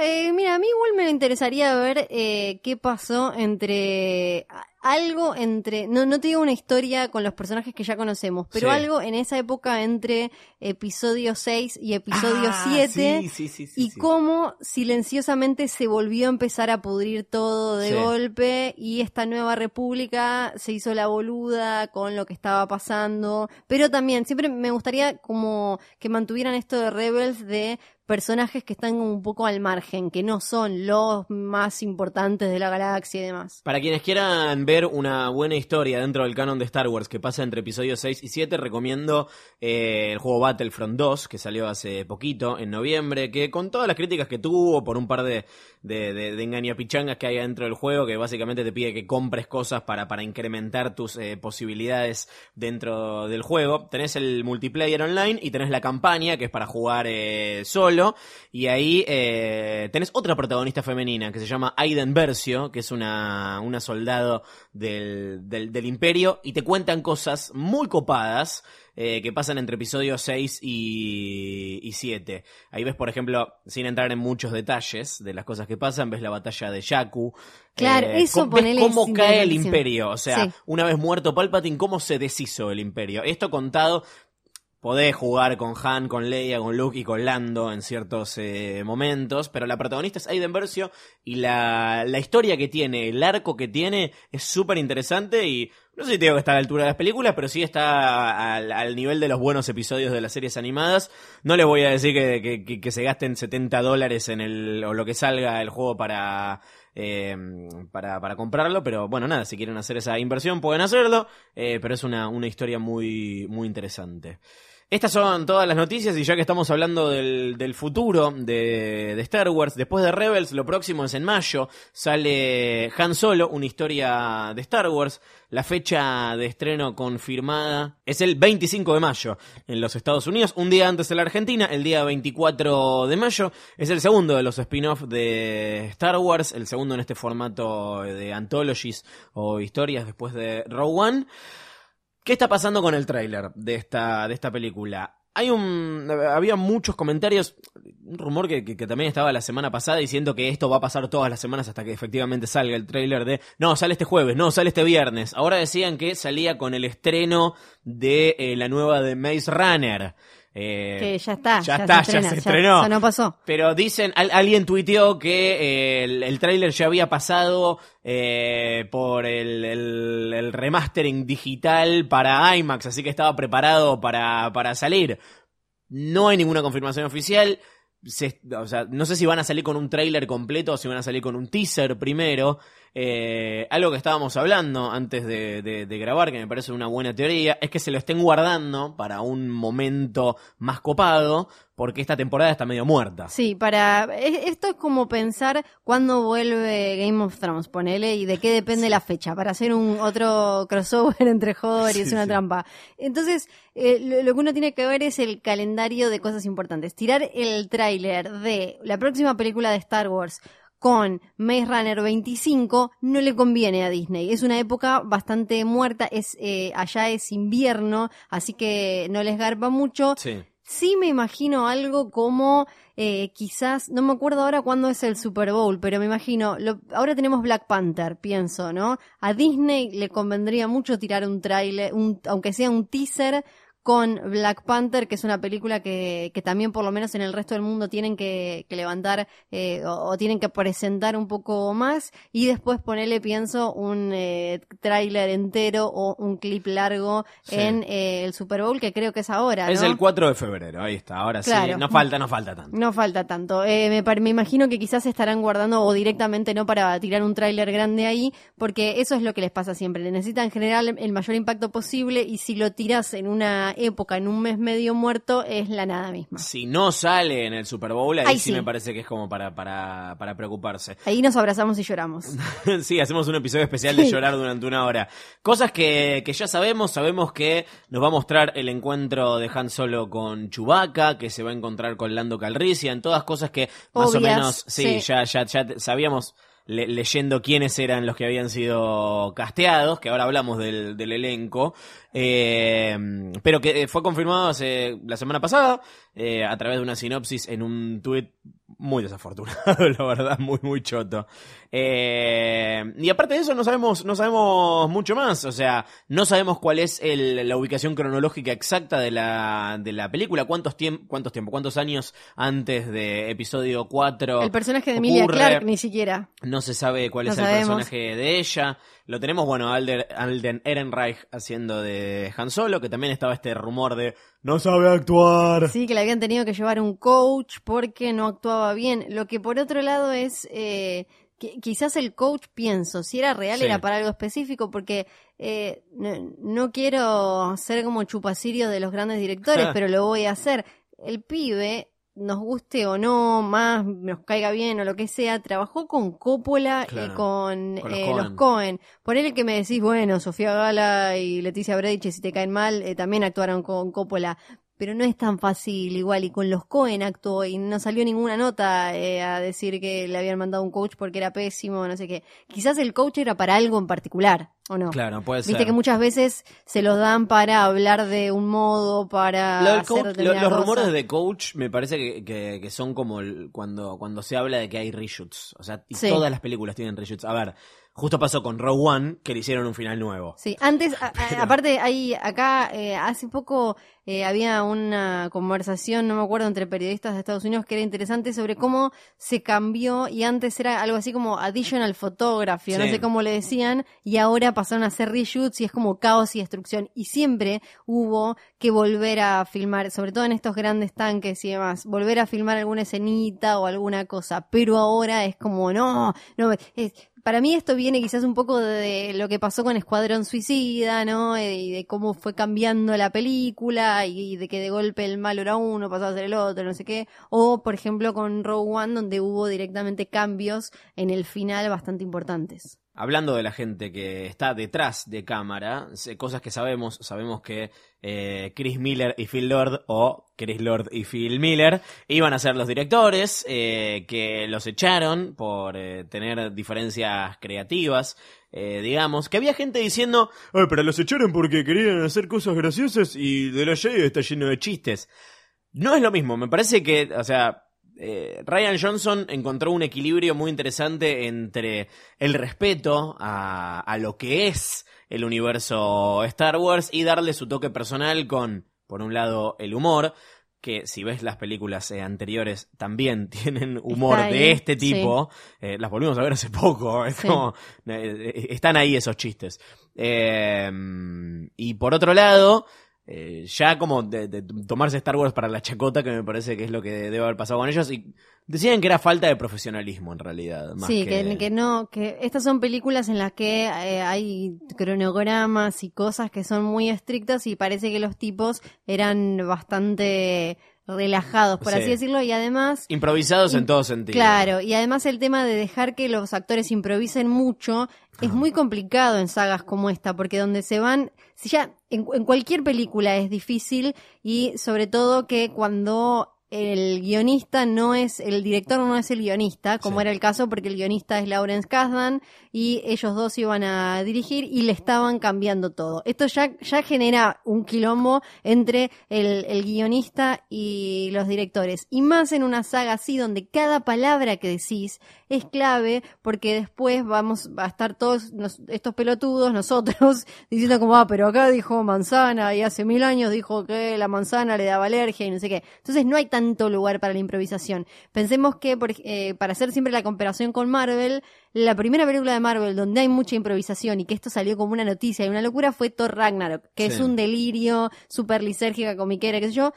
Eh, mira, a mí igual me interesaría ver eh, qué pasó entre algo entre, no, no te digo una historia con los personajes que ya conocemos, pero Sí. algo en esa época entre episodio 6 y episodio Ah, 7 sí, sí, sí, sí, y cómo silenciosamente se volvió a empezar a pudrir todo de golpe y esta nueva república se hizo la boluda con lo que estaba pasando, pero también siempre me gustaría como que mantuvieran esto de Rebels de personajes que están un poco al margen, que no son los más importantes de la galaxia y demás. Para quienes quieran ver una buena historia dentro del canon de Star Wars que pasa entre episodios 6 y 7, recomiendo eh, el juego Battlefront 2, que salió hace poquito, en noviembre, que con todas las críticas que tuvo por un par de, de, de, de engañapichangas que hay dentro del juego, que básicamente te pide que compres cosas para, para incrementar tus eh, posibilidades dentro del juego, tenés el multiplayer online y tenés la campaña, que es para jugar eh, solo, y ahí eh, tenés otra protagonista femenina que se llama Aiden Versio, que es una, una soldado del, del, del imperio, y te cuentan cosas muy copadas eh, que pasan entre episodios 6 y, y 7. Ahí ves, por ejemplo, sin entrar en muchos detalles de las cosas que pasan, ves la batalla de Jakku. Claro, eh, eso ponele cómo cae el imperio. O sea, Sí. una vez muerto Palpatine, cómo se deshizo el imperio. Esto contado podés jugar con Han, con Leia, con Luke y con Lando en ciertos eh, momentos, pero la protagonista es Aiden Versio y la, la historia que tiene, el arco que tiene es súper interesante y no sé si te digo que está a la altura de las películas, pero sí está al, al nivel de los buenos episodios de las series animadas. No les voy a decir que, que- que- se gasten 70 dólares en el, o lo que salga el juego para, eh, para, para comprarlo, pero bueno, nada, si quieren hacer esa inversión pueden hacerlo, eh, pero es una, una historia muy, muy interesante. Estas son todas las noticias y ya que estamos hablando del, del futuro de, Star Wars, después de Rebels, lo próximo es en mayo, sale Han Solo, una historia de Star Wars. La fecha de estreno confirmada es el 25 de mayo en los Estados Unidos, un día antes de la Argentina, el día 24 de mayo. Es el segundo de los spin-off de Star Wars, el segundo en este formato de anthologies o historias después de Rogue One. ¿Qué está pasando con el tráiler de esta, de esta película? Hay un, había muchos comentarios, un rumor que, que- también estaba la semana pasada diciendo que esto va a pasar todas las semanas hasta que efectivamente salga el tráiler de, no, sale este jueves, no, sale este viernes. Ahora decían que salía con el estreno de eh, la nueva de Maze Runner. Eh, Que ya está, ya ya está, se ya se ya- estrenó. ya no pasó. Pero dicen, al- alguien tuiteó que eh, el, el tráiler ya había pasado eh, por el, el- el remastering digital para IMAX, así que estaba preparado para, para salir. No hay ninguna confirmación oficial. No sé si van a salir con un tráiler completo o si van a salir con un teaser primero. Eh, algo que estábamos hablando antes de- de grabar, que me parece una buena teoría, es que se lo estén guardando para un momento más copado, porque esta temporada está medio muerta. Sí, para es- esto es como pensar cuándo vuelve Game of Thrones, ponele, y de qué depende la fecha, para hacer un otro crossover entre Hodor y es una sí. trampa. Entonces, eh, lo, lo que uno tiene que ver es el calendario de cosas importantes. Tirar el tráiler de la próxima película de Star Wars con Maze Runner 25 no le conviene a Disney. Es una época bastante muerta, es eh, allá es invierno, así que no les garpa mucho. Sí. Sí me imagino algo como eh, quizás, no me acuerdo ahora cuándo es el Super Bowl, pero me imagino, lo- ahora tenemos Black Panther, pienso, ¿no? A Disney le convendría mucho tirar un tráiler, un, aunque sea un teaser, con Black Panther, que es una película que, que también por lo menos en el resto del mundo tienen que, que levantar eh, o, o tienen que presentar un poco más y después ponerle, pienso, un eh, tráiler entero o un clip largo Sí. en eh, el Super Bowl, que creo que es ahora, Es el 4 de febrero, ahí está. Ahora sí, no falta, no falta tanto. No falta tanto. Eh, me, me imagino que quizás estarán guardando o directamente no para tirar un tráiler grande ahí, porque eso es lo que les pasa siempre. Le necesitan generar el mayor impacto posible y si lo tiras en una época, en un mes medio muerto, es la nada misma. Si no sale en el Super Bowl, ahí sí, sí. me parece que es como para, para, para preocuparse. Ahí nos abrazamos y lloramos. sí, hacemos un episodio especial de llorar durante una hora. Cosas que, que ya sabemos, sabemos que nos va a mostrar el encuentro de Han Solo con Chewbacca, que se va a encontrar con Lando Calrissian, todas cosas que más o menos, sí, sí. Ya, ya, ya sabíamos le- leyendo quiénes eran los que habían sido casteados, que ahora hablamos del, del elenco, eh, pero que eh, fue confirmado hace la semana pasada eh, a través de una sinopsis en un tuit muy desafortunado, la verdad, muy, muy choto. Eh, y aparte de eso, no sabemos, no sabemos mucho más. O sea, no sabemos cuál es el- la ubicación cronológica exacta de la, de la película. ¿Cuántos, tiemp cuántos tiempo, cuántos años antes de episodio 4? El personaje de Emilia ocurre? Clark ni siquiera. No se sabe cuál No es el personaje de ella. Lo tenemos, bueno, Alder, Alden Ehrenreich haciendo de Han Solo, que también estaba este rumor de no sabe actuar. Sí, que le habían tenido que llevar un coach porque no actuaba bien. Lo que por otro lado es, eh, que quizás el coach, pienso, si era real Sí. era para algo específico, porque eh, no, no quiero ser como chupacirio de los grandes directores, pero lo voy a hacer. El pibe, nos guste o no, más nos caiga bien o lo que sea, trabajó con Coppola y con, con los eh, Coen. los Cohen. Ponele que me decís, bueno, Sofía Gala y Leticia Brediche, si te caen mal, eh, también actuaron con Coppola. Pero no es tan fácil igual, y con los Cohen actuó y no salió ninguna nota eh, a decir que le habían mandado un coach porque era pésimo, no sé qué. Quizás el coach era para algo en particular, ¿o no? Claro, puede ser. Viste que muchas veces se los dan para hablar de un modo, para Lo hacer coach- lo- determinada los cosa. rumores de coach me parece que, que- que son como el- cuando, cuando se habla de que hay reshoots. O sea, y Sí. todas las películas tienen reshoots. A ver, justo pasó con Rogue One, que le hicieron un final nuevo. Sí, antes, a- a- aparte, hay acá, eh, hace poco eh, había una conversación, no me acuerdo, entre periodistas de Estados Unidos que era interesante sobre cómo se cambió y antes era algo así como additional photography, o no Sí. sé cómo le decían, y ahora pasaron a hacer reshoots y es como caos y destrucción. Y siempre hubo que volver a filmar, sobre todo en estos grandes tanques y demás, volver a filmar alguna escenita o alguna cosa, pero ahora es como, no, no, es, para mí esto viene quizás un poco de lo que pasó con Escuadrón Suicida, ¿no? Eh, Y de cómo fue cambiando la película y de que de golpe el malo era uno, pasaba a ser el otro, no sé qué. O, por ejemplo, con Rogue One, donde hubo directamente cambios en el final bastante importantes. Hablando de la gente que está detrás de cámara, cosas que sabemos, sabemos que eh, Chris Miller y Phil Lord, o Chris Lord y Phil Miller, iban a ser los directores, eh, que los echaron por eh, tener diferencias creativas, digamos, que había gente diciendo, "Ay, pero los echaron porque querían hacer cosas graciosas y de la Jedi está lleno de chistes. No es lo mismo, me parece que, o sea, eh, Ryan Johnson encontró un equilibrio muy interesante entre el respeto a, a lo que es el universo Star Wars y darle su toque personal con, por un lado, el humor, que si ves las películas eh, anteriores también tienen humor ahí, de este tipo. Eh, las volvimos a ver hace poco, es Sí. como, eh, están ahí esos chistes. Y por otro lado, eh, ya como de, de tomarse Star Wars para la chacota, que me parece que es lo que debe haber pasado con ellos, y decían que era falta de profesionalismo en realidad. Más sí, que, que... que no, que estas son películas en las que eh, hay cronogramas y cosas que son muy estrictas y parece que los tipos eran bastante relajados, por Sí. así decirlo, y además Improvisados en todo sentido. Claro, y además el tema de dejar que los actores improvisen mucho es muy complicado en sagas como esta, porque donde se van, si ya en, en cualquier película es difícil y sobre todo que cuando el guionista no es, el director no es el guionista, como Sí. era el caso, porque el guionista es Lawrence Kasdan y ellos dos iban a dirigir y le estaban cambiando todo. Esto ya, ya genera un quilombo entre el, el guionista y los directores. Y más en una saga así, donde cada palabra que decís es clave, porque después vamos a estar todos nos- estos pelotudos, nosotros, diciendo como, ah, pero acá dijo manzana y hace mil años dijo que la manzana le daba alergia y no sé qué. Entonces no hay tanto lugar para la improvisación. Pensemos que, por eh, para hacer siempre la comparación con Marvel, la primera película de Marvel donde hay mucha improvisación y que esto salió como una noticia y una locura fue Thor Ragnarok, que es un delirio súper lisérgica, comiquera, qué sé yo.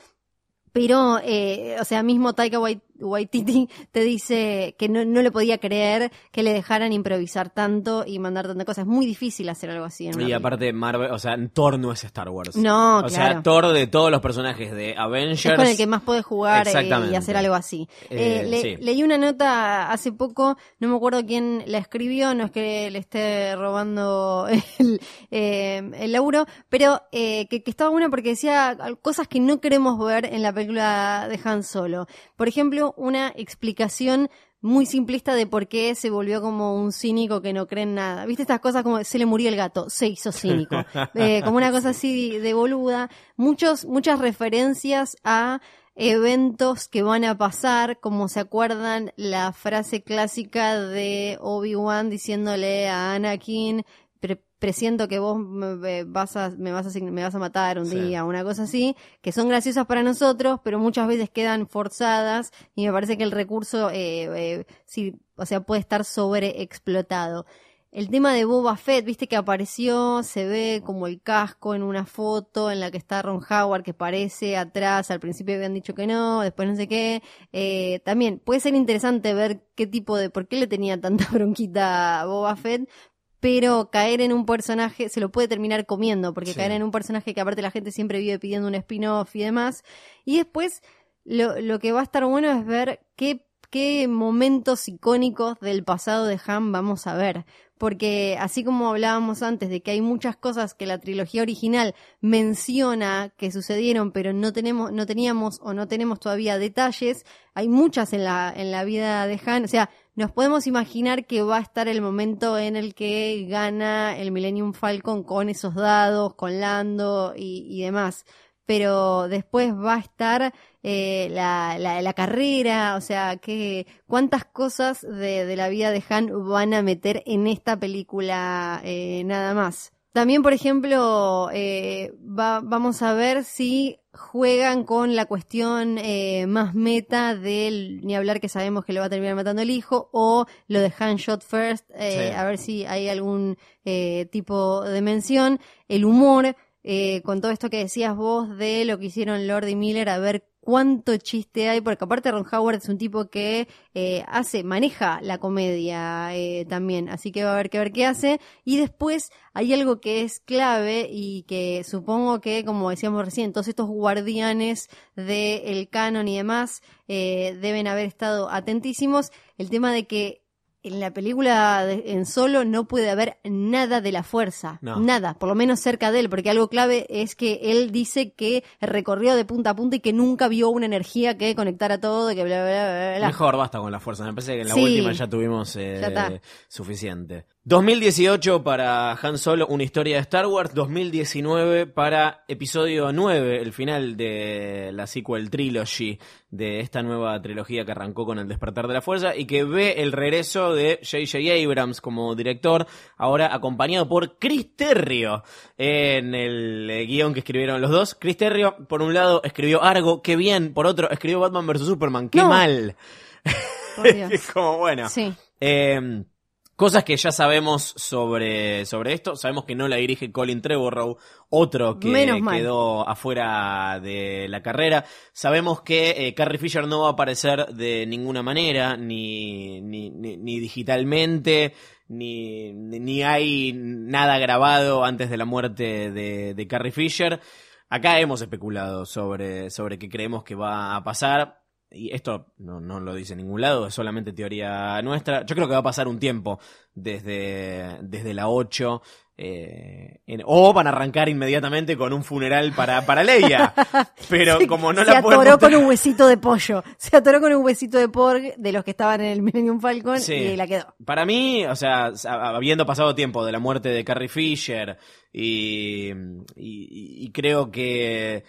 Pero, eh, o sea, mismo Taika Wait- Waititi te dice que no, no le podía creer que le dejaran improvisar tanto y mandar tanta cosa. Es muy difícil hacer algo así. en Y película. aparte, Marvel, o sea, Thor no es Star Wars. No, O sea, claro. Thor de todos los personajes de Avengers. Es con el que más puedes jugar eh, y hacer algo así. Eh, Eh, le- sí. Leí una nota hace poco, no me acuerdo quién la escribió, no es que le esté robando el, eh, el laburo, pero que, que estaba buena porque decía cosas que no queremos ver en la película de Han Solo. Por ejemplo, una explicación muy simplista de por qué se volvió como un cínico que no cree en nada. ¿Viste estas cosas como se le murió el gato, se hizo cínico? Eh, como una cosa así de boluda. Muchos, muchas referencias a eventos que van a pasar, como se acuerdan la frase clásica de Obi-Wan diciéndole a Anakin, "Pre- presiento que vos me vas a, me vas a, me vas a matar un Sí. día, una cosa así, que son graciosas para nosotros, pero muchas veces quedan forzadas y me parece que el recurso, eh, eh, sí, o sea, puede estar sobreexplotado. El tema de Boba Fett, viste que apareció, se ve como el casco en una foto en la que está Ron Howard que parece atrás, al principio habían dicho que no, después no sé qué. Eh, también puede ser interesante ver qué tipo de, por qué le tenía tanta bronquita a Boba Fett, pero caer en un personaje se lo puede terminar comiendo, porque Sí. caer en un personaje que aparte la gente siempre vive pidiendo un spin-off y demás. Y después lo, lo que va a estar bueno es ver qué, qué momentos icónicos del pasado de Han vamos a ver. Porque así como hablábamos antes de que hay muchas cosas que la trilogía original menciona que sucedieron, pero no tenemos, no teníamos o no tenemos todavía detalles, hay muchas en la, en la vida de Han. O sea, nos podemos imaginar que va a estar el momento en el que gana el Millennium Falcon con esos dados, con Lando y, demás. Pero después va a estar eh, la, la, la carrera, o sea, que cuántas cosas de, de la vida de Han van a meter en esta película eh, nada más. También, por ejemplo, eh, va- vamos a ver si juegan con la cuestión eh, más meta del ni hablar que sabemos que lo va a terminar matando el hijo o lo de Han Shot First, eh, Sí. a ver si hay algún eh, tipo de mención. El humor, eh, con todo esto que decías vos de lo que hicieron Lord y Miller, a ver cuánto chiste hay, porque aparte Ron Howard es un tipo que eh, hace, maneja la comedia eh, también, así que va a haber que ver qué hace. Y después hay algo que es clave y que supongo que, como decíamos recién, todos estos guardianes del canon y demás eh, deben haber estado atentísimos. El tema de que en la película de- en solo no puede haber nada de la fuerza, No. nada, por lo menos cerca de él, porque algo clave es que él dice que recorrió de punta a punta y que nunca vio una energía que conectara todo, que bla, bla, bla. Mejor basta con la fuerza. Me parece que en la Sí. última ya tuvimos eh, Ya suficiente. 2018 para Han Solo, una historia de Star Wars. 2019 para episodio 9, el final de la sequel trilogy de esta nueva trilogía que arrancó con El despertar de la fuerza y que ve el regreso de J.J. Abrams como director, ahora acompañado por Chris Terrio en el eh, guion que escribieron los dos. Chris Terrio, por un lado, escribió Argo, qué bien, por otro, escribió Batman vs. Superman, qué No. mal. Por Dios. Es como bueno. Sí. Eh, cosas que ya sabemos sobre, sobre esto. Sabemos que no la dirige Colin Trevorrow, otro que Menos mal. quedó afuera de la carrera. Sabemos que eh, Carrie Fisher no va a aparecer de ninguna manera, ni, ni, ni, ni digitalmente, ni, ni ni hay nada grabado antes de la muerte de, de Carrie Fisher. Acá hemos especulado sobre, sobre qué creemos que va a pasar. Y esto no, no lo dice en ningún lado, es solamente teoría nuestra. Yo creo que va a pasar un tiempo desde, desde la 8 eh, en- o van a arrancar inmediatamente con un funeral para, para Leia. Pero como no se la atoró con un huesito de pollo. Se atoró con un huesito de pork de los que estaban en el Millennium Falcon Sí. y la quedó. Para mí, o sea, habiendo pasado tiempo de la muerte de Carrie Fisher y, y- y creo que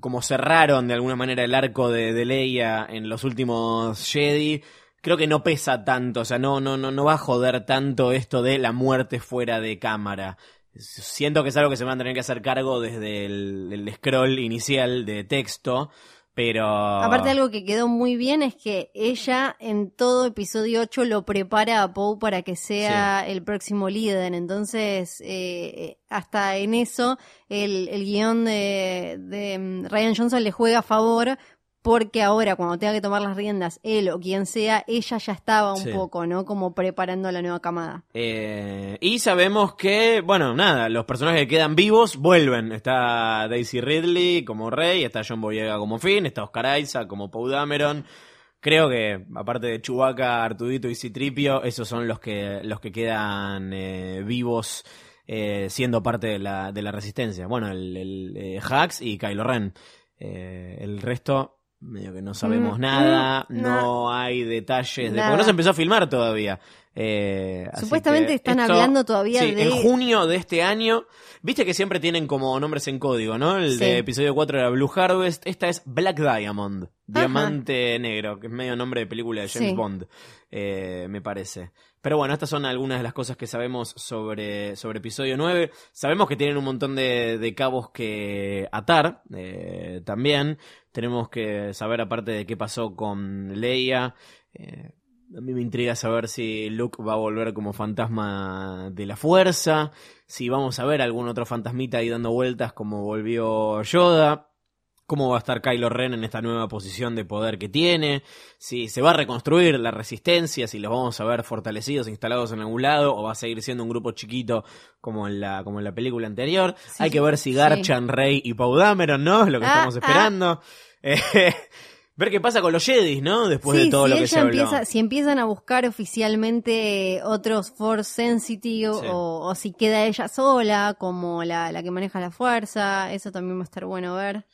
como cerraron de alguna manera el arco de, de Leia en los últimos Jedi, creo que no pesa tanto, o sea, no, no, no, no va a joder tanto esto de la muerte fuera de cámara. Siento que es algo que se van a tener que hacer cargo desde el, el scroll inicial de texto, pero... Aparte algo que quedó muy bien es que ella en todo episodio 8 lo prepara a Poe para que sea el próximo líder. Entonces, eh, hasta en eso el, el guion de, de mm, Ryan Johnson le juega a favor porque ahora cuando tenga que tomar las riendas él o quien sea, ella ya estaba un Sí. poco, ¿no? Como preparando a la nueva camada. Eh, y sabemos que, bueno, nada, los personajes que quedan vivos vuelven. Está Daisy Ridley como Rey, está John Boyega como Finn, está Oscar Isaac como Poe Dameron. Creo que, aparte de Chewbacca, Artudito y Citripio, esos son los que, los que quedan eh, vivos eh, siendo parte de la, de la resistencia. Bueno, el, el Hax y Kylo Ren. El resto, medio que no sabemos Mm, nada, mm, no hay detalles de... Porque no se empezó a filmar todavía. Eh, Supuestamente están hablando todavía sí, de- En junio de este año, viste que siempre tienen como nombres en código, ¿no? El Sí. de episodio 4 era Blue Harvest, esta es Black Diamond, Diamante Negro, que es medio nombre de película de James Sí. Bond, eh, me parece. Pero bueno, estas son algunas de las cosas que sabemos sobre, sobre episodio 9. Sabemos que tienen un montón de, de cabos que atar eh, también. Tenemos que saber aparte de qué pasó con Leia. eh, a mí me intriga saber si Luke va a volver como fantasma de la fuerza, si vamos a ver algún otro fantasmita ahí dando vueltas como volvió Yoda, cómo va a estar Kylo Ren en esta nueva posición de poder que tiene, si se va a reconstruir la resistencia, si los vamos a ver fortalecidos, instalados en algún lado, o va a seguir siendo un grupo chiquito como en la, como en la película anterior. Sí, Hay que ver si sí. Garchan, Rey y Poe Dameron, ¿no? Es lo que Ah, estamos ah. esperando. Eh, ver qué pasa con los Jedis, ¿no? Después Sí, de todo si lo que se habló. empieza, si empiezan a buscar oficialmente otros Force Sensitive Sí. o, o si queda ella sola como la, la que maneja la fuerza, eso también va a estar bueno ver.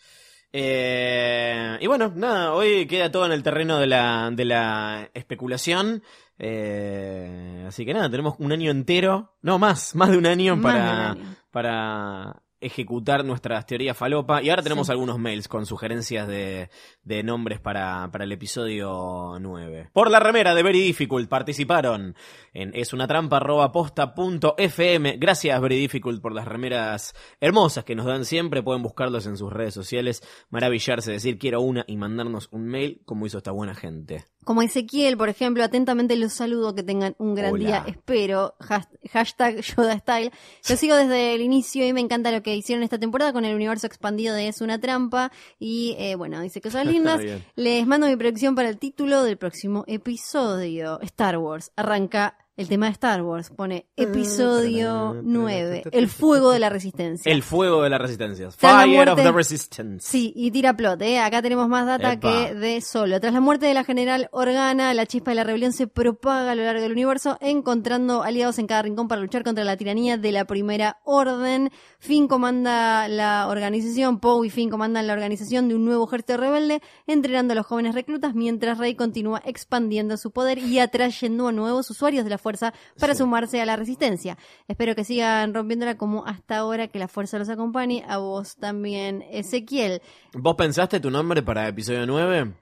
Eh, y bueno, nada, hoy queda todo en el terreno de la, de la especulación. Eh, así que nada, tenemos un año entero, no más, más de un año Más para, de un año. para ejecutar nuestras teorías falopa. Y ahora tenemos Sí. algunos mails con sugerencias de, de nombres para, para el episodio 9. Por la remera de Very Difficult participaron en es una trampa arroba posta punto fm. Gracias Very Difficult por las remeras hermosas que nos dan siempre. Pueden buscarlos en sus redes sociales, maravillarse, decir quiero una y mandarnos un mail como hizo esta buena gente. Como Ezequiel, por ejemplo, atentamente los saludo, que tengan un gran Hola. día, espero. Has- Hashtag Yoda Style. Lo sigo desde el inicio y me encanta lo que hicieron esta temporada con el universo expandido de Es una trampa. Y eh, bueno, dice cosas lindas. Les mando mi predicción para el título del próximo episodio. Star Wars. Arranca el tema de Star Wars. Pone episodio 9. El fuego de la resistencia. El fuego de la resistencia. Fire of the Resistance. Sí, y tira plot, ¿eh? Acá tenemos más data Epa. que de solo. Tras la muerte de la general Organa, la chispa de la rebelión se propaga a lo largo del universo, encontrando aliados en cada rincón para luchar contra la tiranía de la primera orden. Finn comanda la organización, Poe y Finn comandan la organización de un nuevo ejército rebelde, entrenando a los jóvenes reclutas, mientras Rey continúa expandiendo su poder y atrayendo a nuevos usuarios de la fuerza para sumarse a la resistencia. Espero que sigan rompiéndola como hasta ahora, que la fuerza los acompañe. A vos también, Ezequiel. ¿Vos pensaste tu nombre para episodio 9?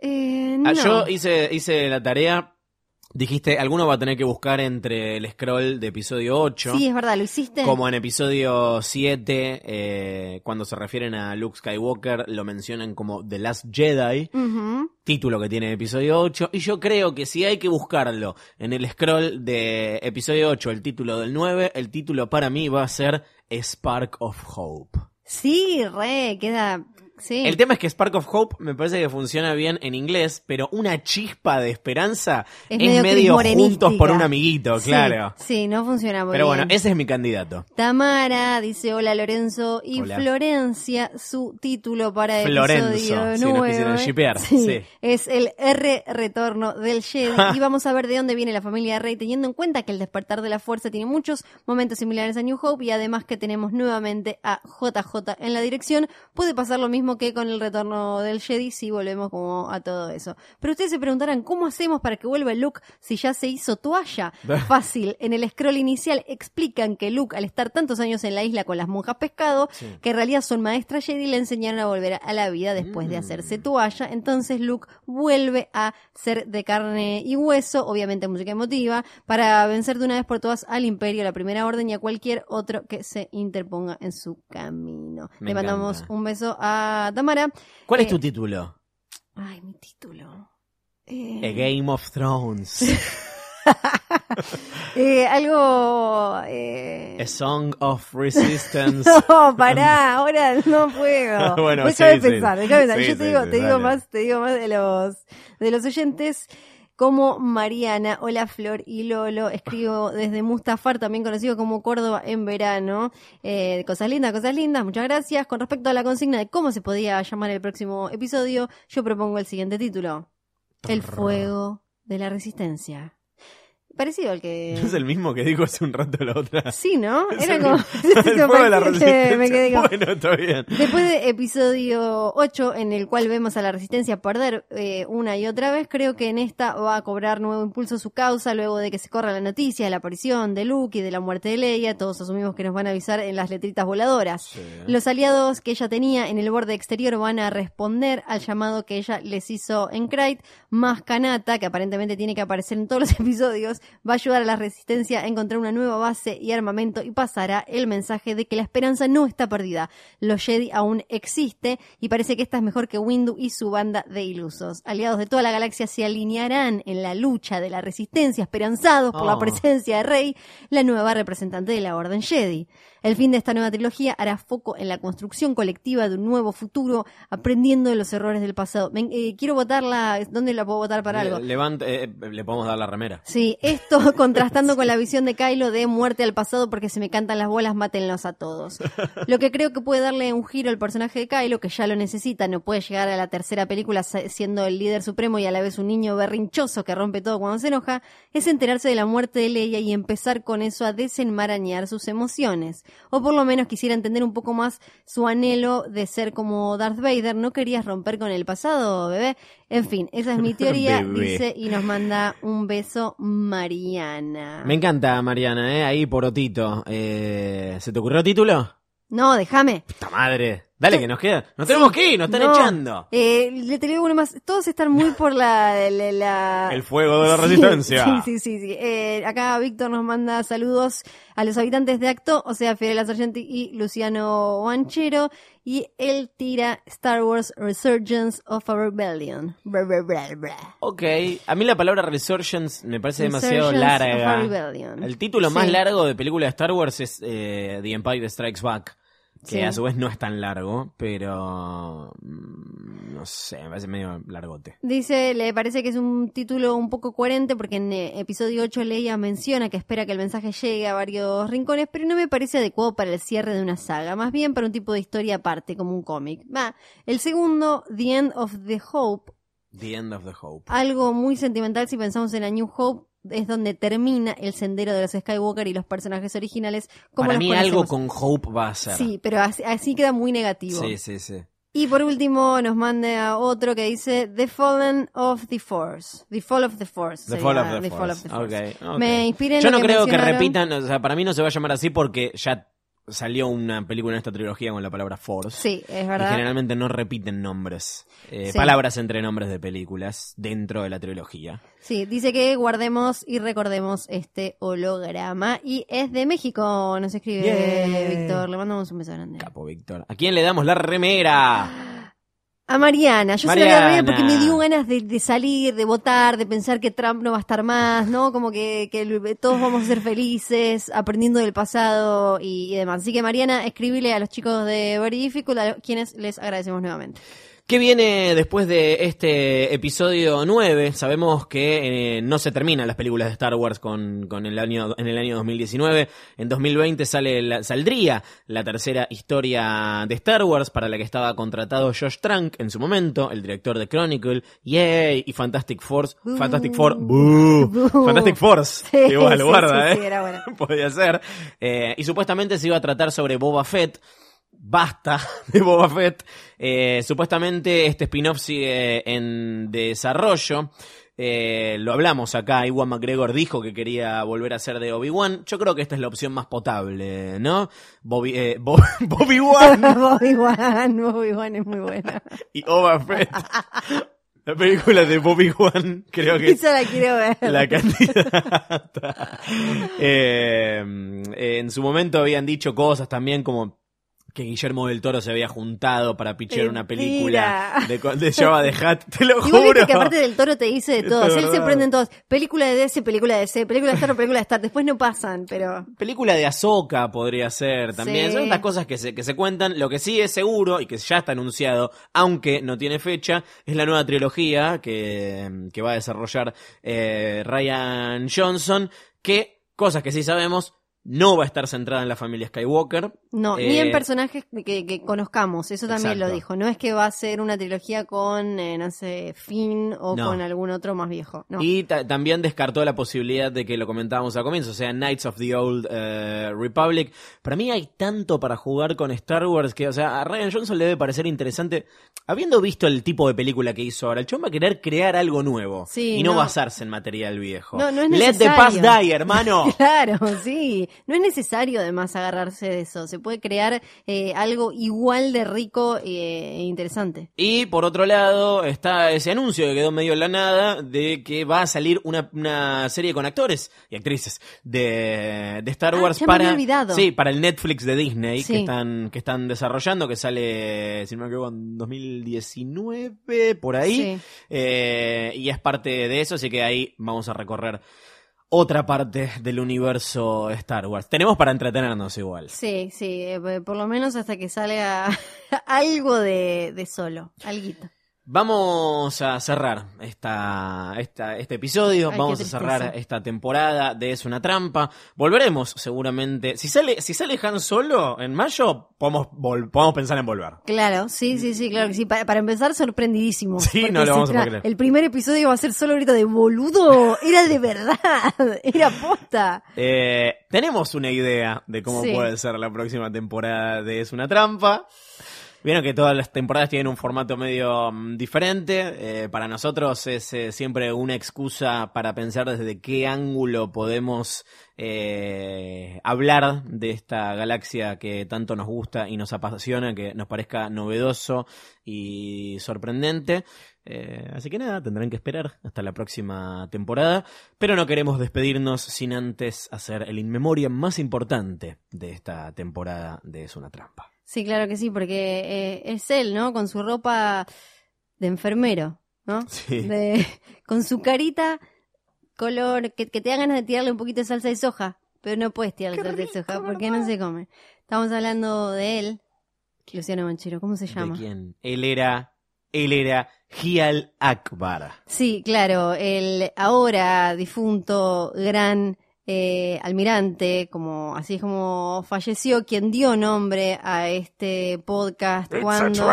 Eh, Ah, no. yo hice, hice la tarea. Dijiste, alguno va a tener que buscar entre el scroll de episodio 8. Sí, es verdad, lo hiciste. Como en episodio 7, eh, cuando se refieren a Luke Skywalker, lo mencionan como The Last Jedi, título que tiene episodio 8. Y yo creo que si hay que buscarlo en el scroll de episodio 8, el título del 9, el título para mí va a ser Spark of Hope. Sí, re, queda Sí. El tema es que Spark of Hope me parece que funciona bien en inglés, pero una chispa de esperanza Es es, medio juntos por un amiguito, Sí, claro. Sí, no funciona muy Pero bueno, ese es mi candidato. Tamara dice hola Lorenzo y Hola. Florencia, su título para el Florenzo, episodio si nos quisieran shippear, sí. Es el R retorno del Jedi y vamos a ver de dónde viene la familia Rey teniendo en cuenta que el despertar de la fuerza tiene muchos momentos similares a New Hope y además que tenemos nuevamente a JJ en la dirección, puede pasar lo mismo que con el retorno del Jedi si volvemos como a todo eso. Pero ustedes se preguntarán, ¿cómo hacemos para que vuelva Luke si ya se hizo toalla? Fácil, en el scroll inicial explican que Luke al estar tantos años en la isla con las monjas pescado, que en realidad son maestras Jedi, le enseñaron a volver a la vida después de hacerse toalla, entonces Luke vuelve a ser de carne y hueso, obviamente música emotiva, para vencer de una vez por todas al Imperio, la Primera Orden y a cualquier otro que se interponga en su camino. Me Le mandamos encanta. un beso a Tamara. ¿Cuál es Eh, tu título? Ay, mi título. Eh, A Game of Thrones. eh, algo... eh, A Song of Resistance. No, pará, ahora no puedo. Bueno, déjame sí, sí. pensar, déjame pensar. Sí, Yo te sí, digo, sí, te digo más, te digo más de los de los oyentes como Mariana, hola Flor y Lolo, escribo desde Mustafar, también conocido como Córdoba en verano. Eh, cosas lindas, cosas lindas, muchas gracias. Con respecto a la consigna de cómo se podía llamar el próximo episodio, yo propongo el siguiente título. El fuego de la resistencia. Parecido al que... ¿No es el mismo que dijo hace un rato la otra? Sí, ¿no? Es Era el como... el de la parecía que resistencia. me quedé como- Bueno, está bien. Después de episodio 8, en el cual vemos a la resistencia perder eh, una y otra vez, creo que en esta va a cobrar nuevo impulso su causa luego de que se corra la noticia de la aparición de Luke y de la muerte de Leia. Todos asumimos que nos van a avisar en las letritas voladoras. Los aliados que ella tenía en el borde exterior van a responder al llamado que ella les hizo en Krayt. Más Kanata, que aparentemente tiene que aparecer en todos los episodios, va a ayudar a la resistencia a encontrar una nueva base y armamento y pasará el mensaje de que la esperanza no está perdida. Los Jedi aún existe y parece que esta es mejor que Windu y su banda de ilusos. Aliados de toda la galaxia se alinearán en la lucha de la resistencia, esperanzados por la Oh. presencia de Rey, la nueva representante de la Orden Jedi. El fin de esta nueva trilogía hará foco en la construcción colectiva de un nuevo futuro, aprendiendo de los errores del pasado. Ven, eh, quiero votarla, ¿dónde la puedo votar para algo? Le, levanta- eh, le podemos dar la remera. Sí, esto contrastando con la visión de Kylo de muerte al pasado porque se me cantan las bolas, mátenlos a todos. Lo que creo que puede darle un giro al personaje de Kylo, que ya lo necesita, no puede llegar a la tercera película siendo el líder supremo y a la vez un niño berrinchoso que rompe todo cuando se enoja, es enterarse de la muerte de Leia y empezar con eso a desenmarañar sus emociones. O por lo menos quisiera entender un poco más su anhelo de ser como Darth Vader. ¿No querías romper con el pasado, bebé? En fin, esa es mi teoría, dice y nos manda un beso Mariana. Me encanta, Mariana, ¿eh? Ahí por Otito. Eh, ¿Se te ocurrió título? No, déjame. ¡Puta madre! Dale, que nos queda. Nos tenemos que ir, nos están No. echando. Eh, le te digo uno más. Todos están muy por la... la- la- El fuego de la Sí, resistencia. Sí, sí, sí. sí. Eh, acá Víctor nos manda saludos a los habitantes de Acto, o sea, Fiorella Sargenti y Luciano Banchero. Y él tira Star Wars Resurgence of a Rebellion. Bra, bra, bra. Ok, a mí la palabra Resurgence me parece demasiado Resurgence of a larga. Rebellion. El título más largo de película de Star Wars es eh, The Empire Strikes Back, que Sí. a su vez no es tan largo, pero mm, no sé, me parece medio largote. Dice, le parece que es un título un poco coherente porque en eh, episodio 8 Leia menciona que espera que el mensaje llegue a varios rincones, pero no me parece adecuado para el cierre de una saga, más bien para un tipo de historia aparte, como un cómic. Va, el segundo, The End of the Hope, The End of the Hope. algo muy sentimental si pensamos en la New Hope, es donde termina el sendero de los Skywalker y los personajes originales. Como Para los mí algo con Hope va a ser. Sí, pero así, así queda muy negativo. sí, sí. sí. Y por último nos manda otro que dice The Fallen of the Force. The Fall of the Force. The Fall of the, The Force. Fall of the Force. Ok, ok. Me Yo no que creo que repitan, o sea, para mí no se va a llamar así porque ya salió una película en esta trilogía con la palabra Force. Sí, es Y verdad. generalmente no repiten nombres, eh, Sí. palabras entre nombres de películas dentro de la trilogía. Sí, dice que guardemos y recordemos este holograma. Y es de México, nos escribe Yeah. Víctor. Le mandamos un beso grande. Capo Víctor. ¿A quién le damos la remera? A Mariana, yo se la voy a Mariana porque me Mariana. dio ganas de, de salir, de votar, de pensar que Trump no va a estar más, ¿no? Como que, que todos vamos a ser felices, aprendiendo del pasado y, y demás. Así que Mariana, escribile a los chicos de Very Difficult, a quienes les agradecemos nuevamente. ¿Qué viene después de este episodio 9? Sabemos que eh, no se terminan las películas de Star Wars con, con el año, en el año 2019. En 2020 sale la- saldría la tercera historia de Star Wars para la que estaba contratado Josh Trank en su momento, el director de Chronicle, Yay, y Fantastic Force. Fantastic Four. Boo. Fantastic Force. Sí, Igual, sí, guarda, sí, ¿eh? era bueno. Podía ser. Eh, y supuestamente se iba a tratar sobre Boba Fett. Basta de Boba Fett. Eh, supuestamente este spin-off sigue en desarrollo. Eh, lo hablamos acá, Iwan McGregor dijo que quería volver a ser de Obi-Wan. Yo creo que esta es la opción más potable, ¿no? Bobby, eh, Bo- Bobby-Wan Bobby Wan, Bobby Wan es muy buena. y Boba Fett. La película de Bobby-Wan creo que Esa la quiero ver. la candidata. Eh, en su momento habían dicho cosas también como que Guillermo del Toro se había juntado para pichar una película de, de Java de Hat, te lo Igual juro. que aparte del toro te dice de todos. Él se prende en todos. Película de DC, película de DC, película de Star, película de Star. Después no pasan, pero. Película de Ahsoka podría ser también. Sí. Son estas cosas que se, que se cuentan. Lo que sí es seguro y que ya está anunciado, aunque no tiene fecha, es la nueva trilogía que, que va a desarrollar eh, Ryan Johnson. Que, cosas que sí sabemos, no va a estar centrada en la familia Skywalker. No, Eh, ni en personajes que, que conozcamos, eso también Exacto. lo dijo. No es que va a ser una trilogía con, eh, no sé, Finn o No. con algún otro más viejo. No. Y ta- también descartó la posibilidad de que lo comentábamos al comienzo, o sea, Knights of the Old eh, Republic. Para mí hay tanto para jugar con Star Wars que, o sea, a Ryan Johnson le debe parecer interesante. Habiendo visto el tipo de película que hizo ahora, el chon va a querer crear algo nuevo Sí, y no, no. basarse en material viejo. No, no es Let the necesario. past die, hermano. Claro, sí. No es necesario además agarrarse de eso. Se puede crear eh, algo igual de rico eh, e interesante. Y por otro lado está ese anuncio que quedó medio en la nada de que va a salir una, una serie con actores y actrices de, de Star Ah, Wars para sí para el Netflix de Disney Sí. que están que están desarrollando que sale si no me equivoco en 2019 por ahí Sí. Eh, y es parte de eso así que ahí vamos a recorrer otra parte del universo Star Wars tenemos para entretenernos igual Sí, sí, eh, por lo menos hasta que salga algo de, de solo, alguito. Vamos a cerrar esta, esta, este episodio, Ay, vamos a cerrar esta temporada de Es una trampa. Volveremos seguramente. Si sale, si sale Han Solo en mayo, podemos, podemos pensar en volver. Claro, sí, sí, sí, claro que sí. Para, para empezar, sorprendidísimo. Sí, no lo vamos a poder creer. El primer episodio va a ser solo grito de boludo. Era de verdad. Era posta. Eh, tenemos una idea de cómo Sí. puede ser la próxima temporada de Es una trampa. Vieron que todas las temporadas tienen un formato medio mm, diferente. Eh, para nosotros es eh, siempre una excusa para pensar desde qué ángulo podemos eh, hablar de esta galaxia que tanto nos gusta y nos apasiona, que nos parezca novedoso y sorprendente. Así que nada, tendrán que esperar hasta la próxima temporada. Pero no queremos despedirnos sin antes hacer el in memoriam más importante de esta temporada de Es una trampa. Sí, claro que sí, porque eh, es él, ¿no? Con su ropa de enfermero, ¿no? Sí. De- con su carita color que, que te da ganas de tirarle un poquito de salsa de soja, pero no puedes tirarle salsa de soja porque no se come. Estamos hablando de él, Luciano Manchero, ¿cómo se llama? ¿De quién? Él era, él era Gial Akbar. Sí, claro, el ahora difunto gran eh, almirante, como así es como falleció, quien dio nombre a este podcast cuando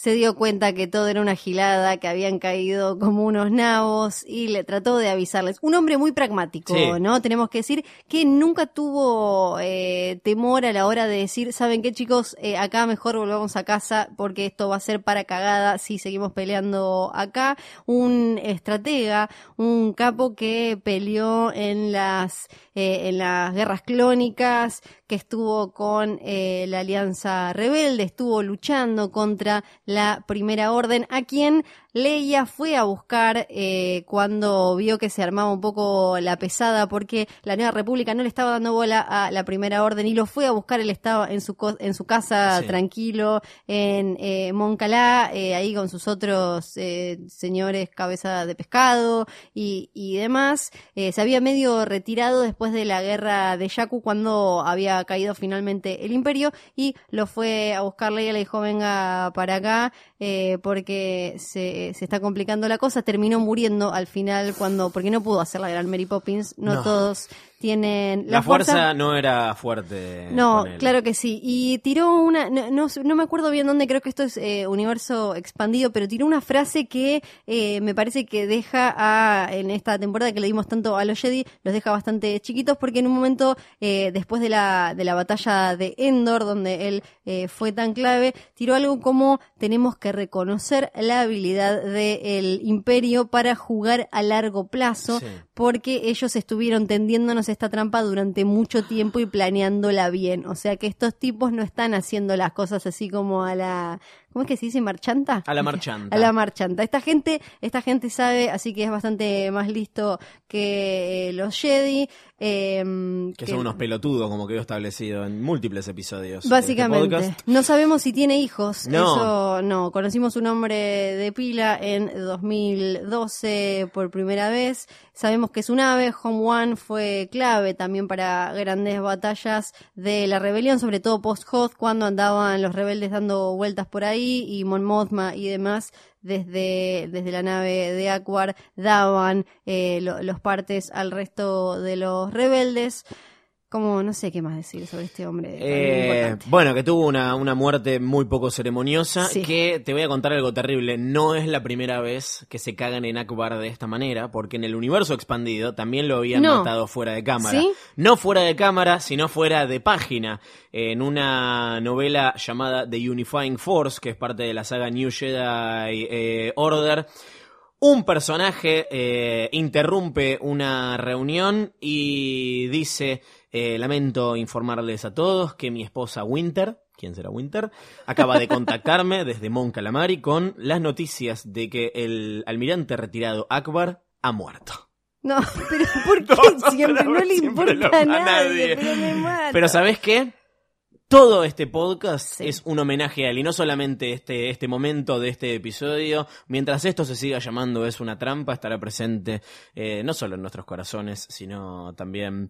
se dio cuenta que todo era una gilada, que habían caído como unos nabos y le trató de avisarles. Un hombre muy pragmático, Sí. ¿no? Tenemos que decir que nunca tuvo eh, temor a la hora de decir, ¿saben qué chicos? Eh, acá mejor volvamos a casa porque esto va a ser para cagada si seguimos peleando acá. Un estratega, un capo que peleó en las, eh, en las guerras clónicas, que estuvo con eh, la Alianza Rebelde, estuvo luchando contra la Primera Orden, a quien Leia fue a buscar eh, cuando vio que se armaba un poco la pesada porque la Nueva República no le estaba dando bola a la Primera Orden y lo fue a buscar. Él estaba en su, co- en su casa Sí. tranquilo en eh, Moncalá, eh, ahí con sus otros eh, señores cabeza de pescado y, y demás. Eh, se había medio retirado después de la guerra de Yaku cuando había caído finalmente el imperio y lo fue a buscar Leia, le dijo venga para acá eh, porque se, se está complicando la cosa. Terminó muriendo al final cuando, porque no pudo hacer la gran Mary Poppins, no, No. todos tienen La, fuerza, no era fuerte. no, claro que sí. Y tiró una, no, no, no me acuerdo bien dónde, creo que esto es eh, universo expandido, pero tiró una frase que eh, me parece que deja a, en esta temporada que le dimos tanto a los Jedi, los deja bastante chiquitos porque en un momento, eh, después de la, de la batalla de Endor, donde él eh, fue tan clave, tiró algo como tenemos que reconocer la habilidad del imperio para jugar a largo plazo Sí. porque ellos estuvieron tendiéndonos esta trampa durante mucho tiempo y planeándola bien. O sea que estos tipos no están haciendo las cosas así como a la... ¿Cómo es que se dice? ¿Marchanta? A la marchanta. A la marchanta. Esta gente, esta gente sabe, así que es bastante más listo que eh, los Jedi. eh, Que son unos pelotudos, como quedó establecido en múltiples episodios. este Básicamente. no sabemos si tiene hijos. No. Eso no. Conocimos un hombre de pila en 2012 por primera vez. Sabemos que es un ave. Home One fue clave también para grandes batallas de la rebelión, sobre todo post-Hoth, cuando andaban los rebeldes dando vueltas por ahí y Mon Mothma y demás desde, desde la nave de Aquar daban eh, lo- los partes al resto de los rebeldes. Como no sé qué más decir sobre este hombre. Eh, bueno, que tuvo una, una muerte muy poco ceremoniosa. Sí. Que te voy a contar algo terrible. No es la primera vez que se cagan en Akbar de esta manera, porque en el universo expandido también lo habían No. matado fuera de cámara. ¿Sí? No fuera de cámara, sino fuera de página. En una novela llamada The Unifying Force, que es parte de la saga New Jedi eh, Order. Un personaje eh, interrumpe una reunión y dice, eh, lamento informarles a todos que mi esposa Winter, ¿quién será Winter? Acaba de contactarme desde Mon Calamari con las noticias de que el almirante retirado Akbar ha muerto. No, pero ¿por qué No, siempre no le siempre importa lo- a a nadie? nadie. Pero me mata. Pero ¿sabes qué? Todo este podcast Sí. es un homenaje a él y no solamente este, este momento de este episodio. Mientras esto se siga llamando Es una trampa, estará presente eh, no solo en nuestros corazones, sino también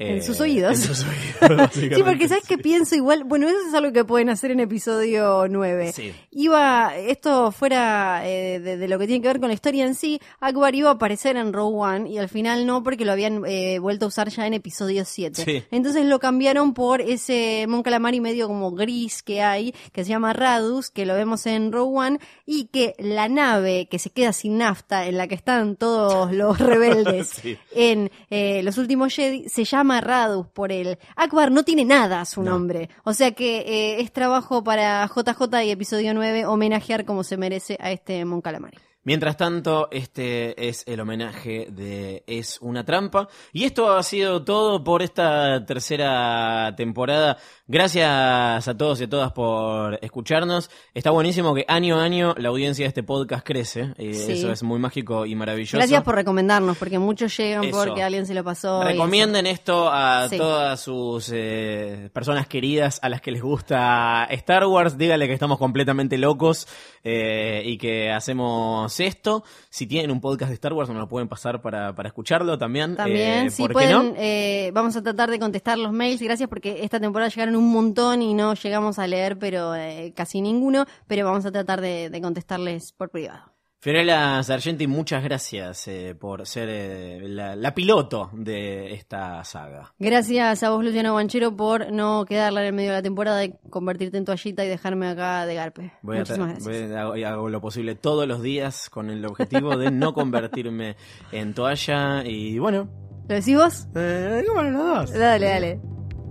eh, En sus oídos. en sus oídos, Sí, porque sabes sí. que pienso igual, bueno, eso es algo que pueden hacer en episodio 9. Sí. Iba, esto fuera eh, de, de lo que tiene que ver con la historia en sí, Akbar iba a aparecer en Row One y al final no porque lo habían eh, vuelto a usar ya en episodio 7. Sí. Entonces lo cambiaron por ese Mon Calamari medio como gris que hay, que se llama Radus, que lo vemos en Row One, y que la nave que se queda sin nafta, en la que están todos los rebeldes en eh, los últimos Jedi, se llama Radus por él. Akbar no tiene nada a su No. nombre. O sea que eh, es trabajo para JJ y episodio 9 homenajear como se merece a este Mon Calamari. Mientras tanto, este es el homenaje de Es una trampa. Y esto ha sido todo por esta tercera temporada. Gracias a todos y a todas por escucharnos. Está buenísimo que año a año la audiencia de este podcast crece. Eh, Sí. Eso es muy mágico y maravilloso. Gracias por recomendarnos, porque muchos llegan Eso. porque alguien se lo pasó. Recomienden esto a Sí. todas sus eh, personas queridas a las que les gusta Star Wars. Díganle que estamos completamente locos eh, y que hacemos esto. Si tienen un podcast de Star Wars, nos lo pueden pasar para, para escucharlo también. También, Eh, sí, ¿por qué pueden, no? eh, vamos a tratar de contestar los mails, gracias porque esta temporada llegaron un montón y no llegamos a leer, pero eh, casi ninguno, pero vamos a tratar de, de contestarles por privado. Fiorella Sargenti, muchas gracias eh, por ser eh, la, la piloto de esta saga. Gracias a vos, Luciano Banchero, por no quedarla en el medio de la temporada y convertirte en toallita y dejarme acá de garpe. Voy a, Muchísimas gracias. voy a- hago, y hago lo posible todos los días con el objetivo de no convertirme en toalla y bueno. ¿Lo decís vos? Eh, ¿cómo no los dos? Dale, dale.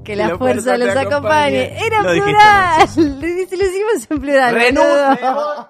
Que Que la, la fuerza, los acompañe. acompañe. Era Lo dijiste plural. dice- lo hicimos en plural. Renuncio.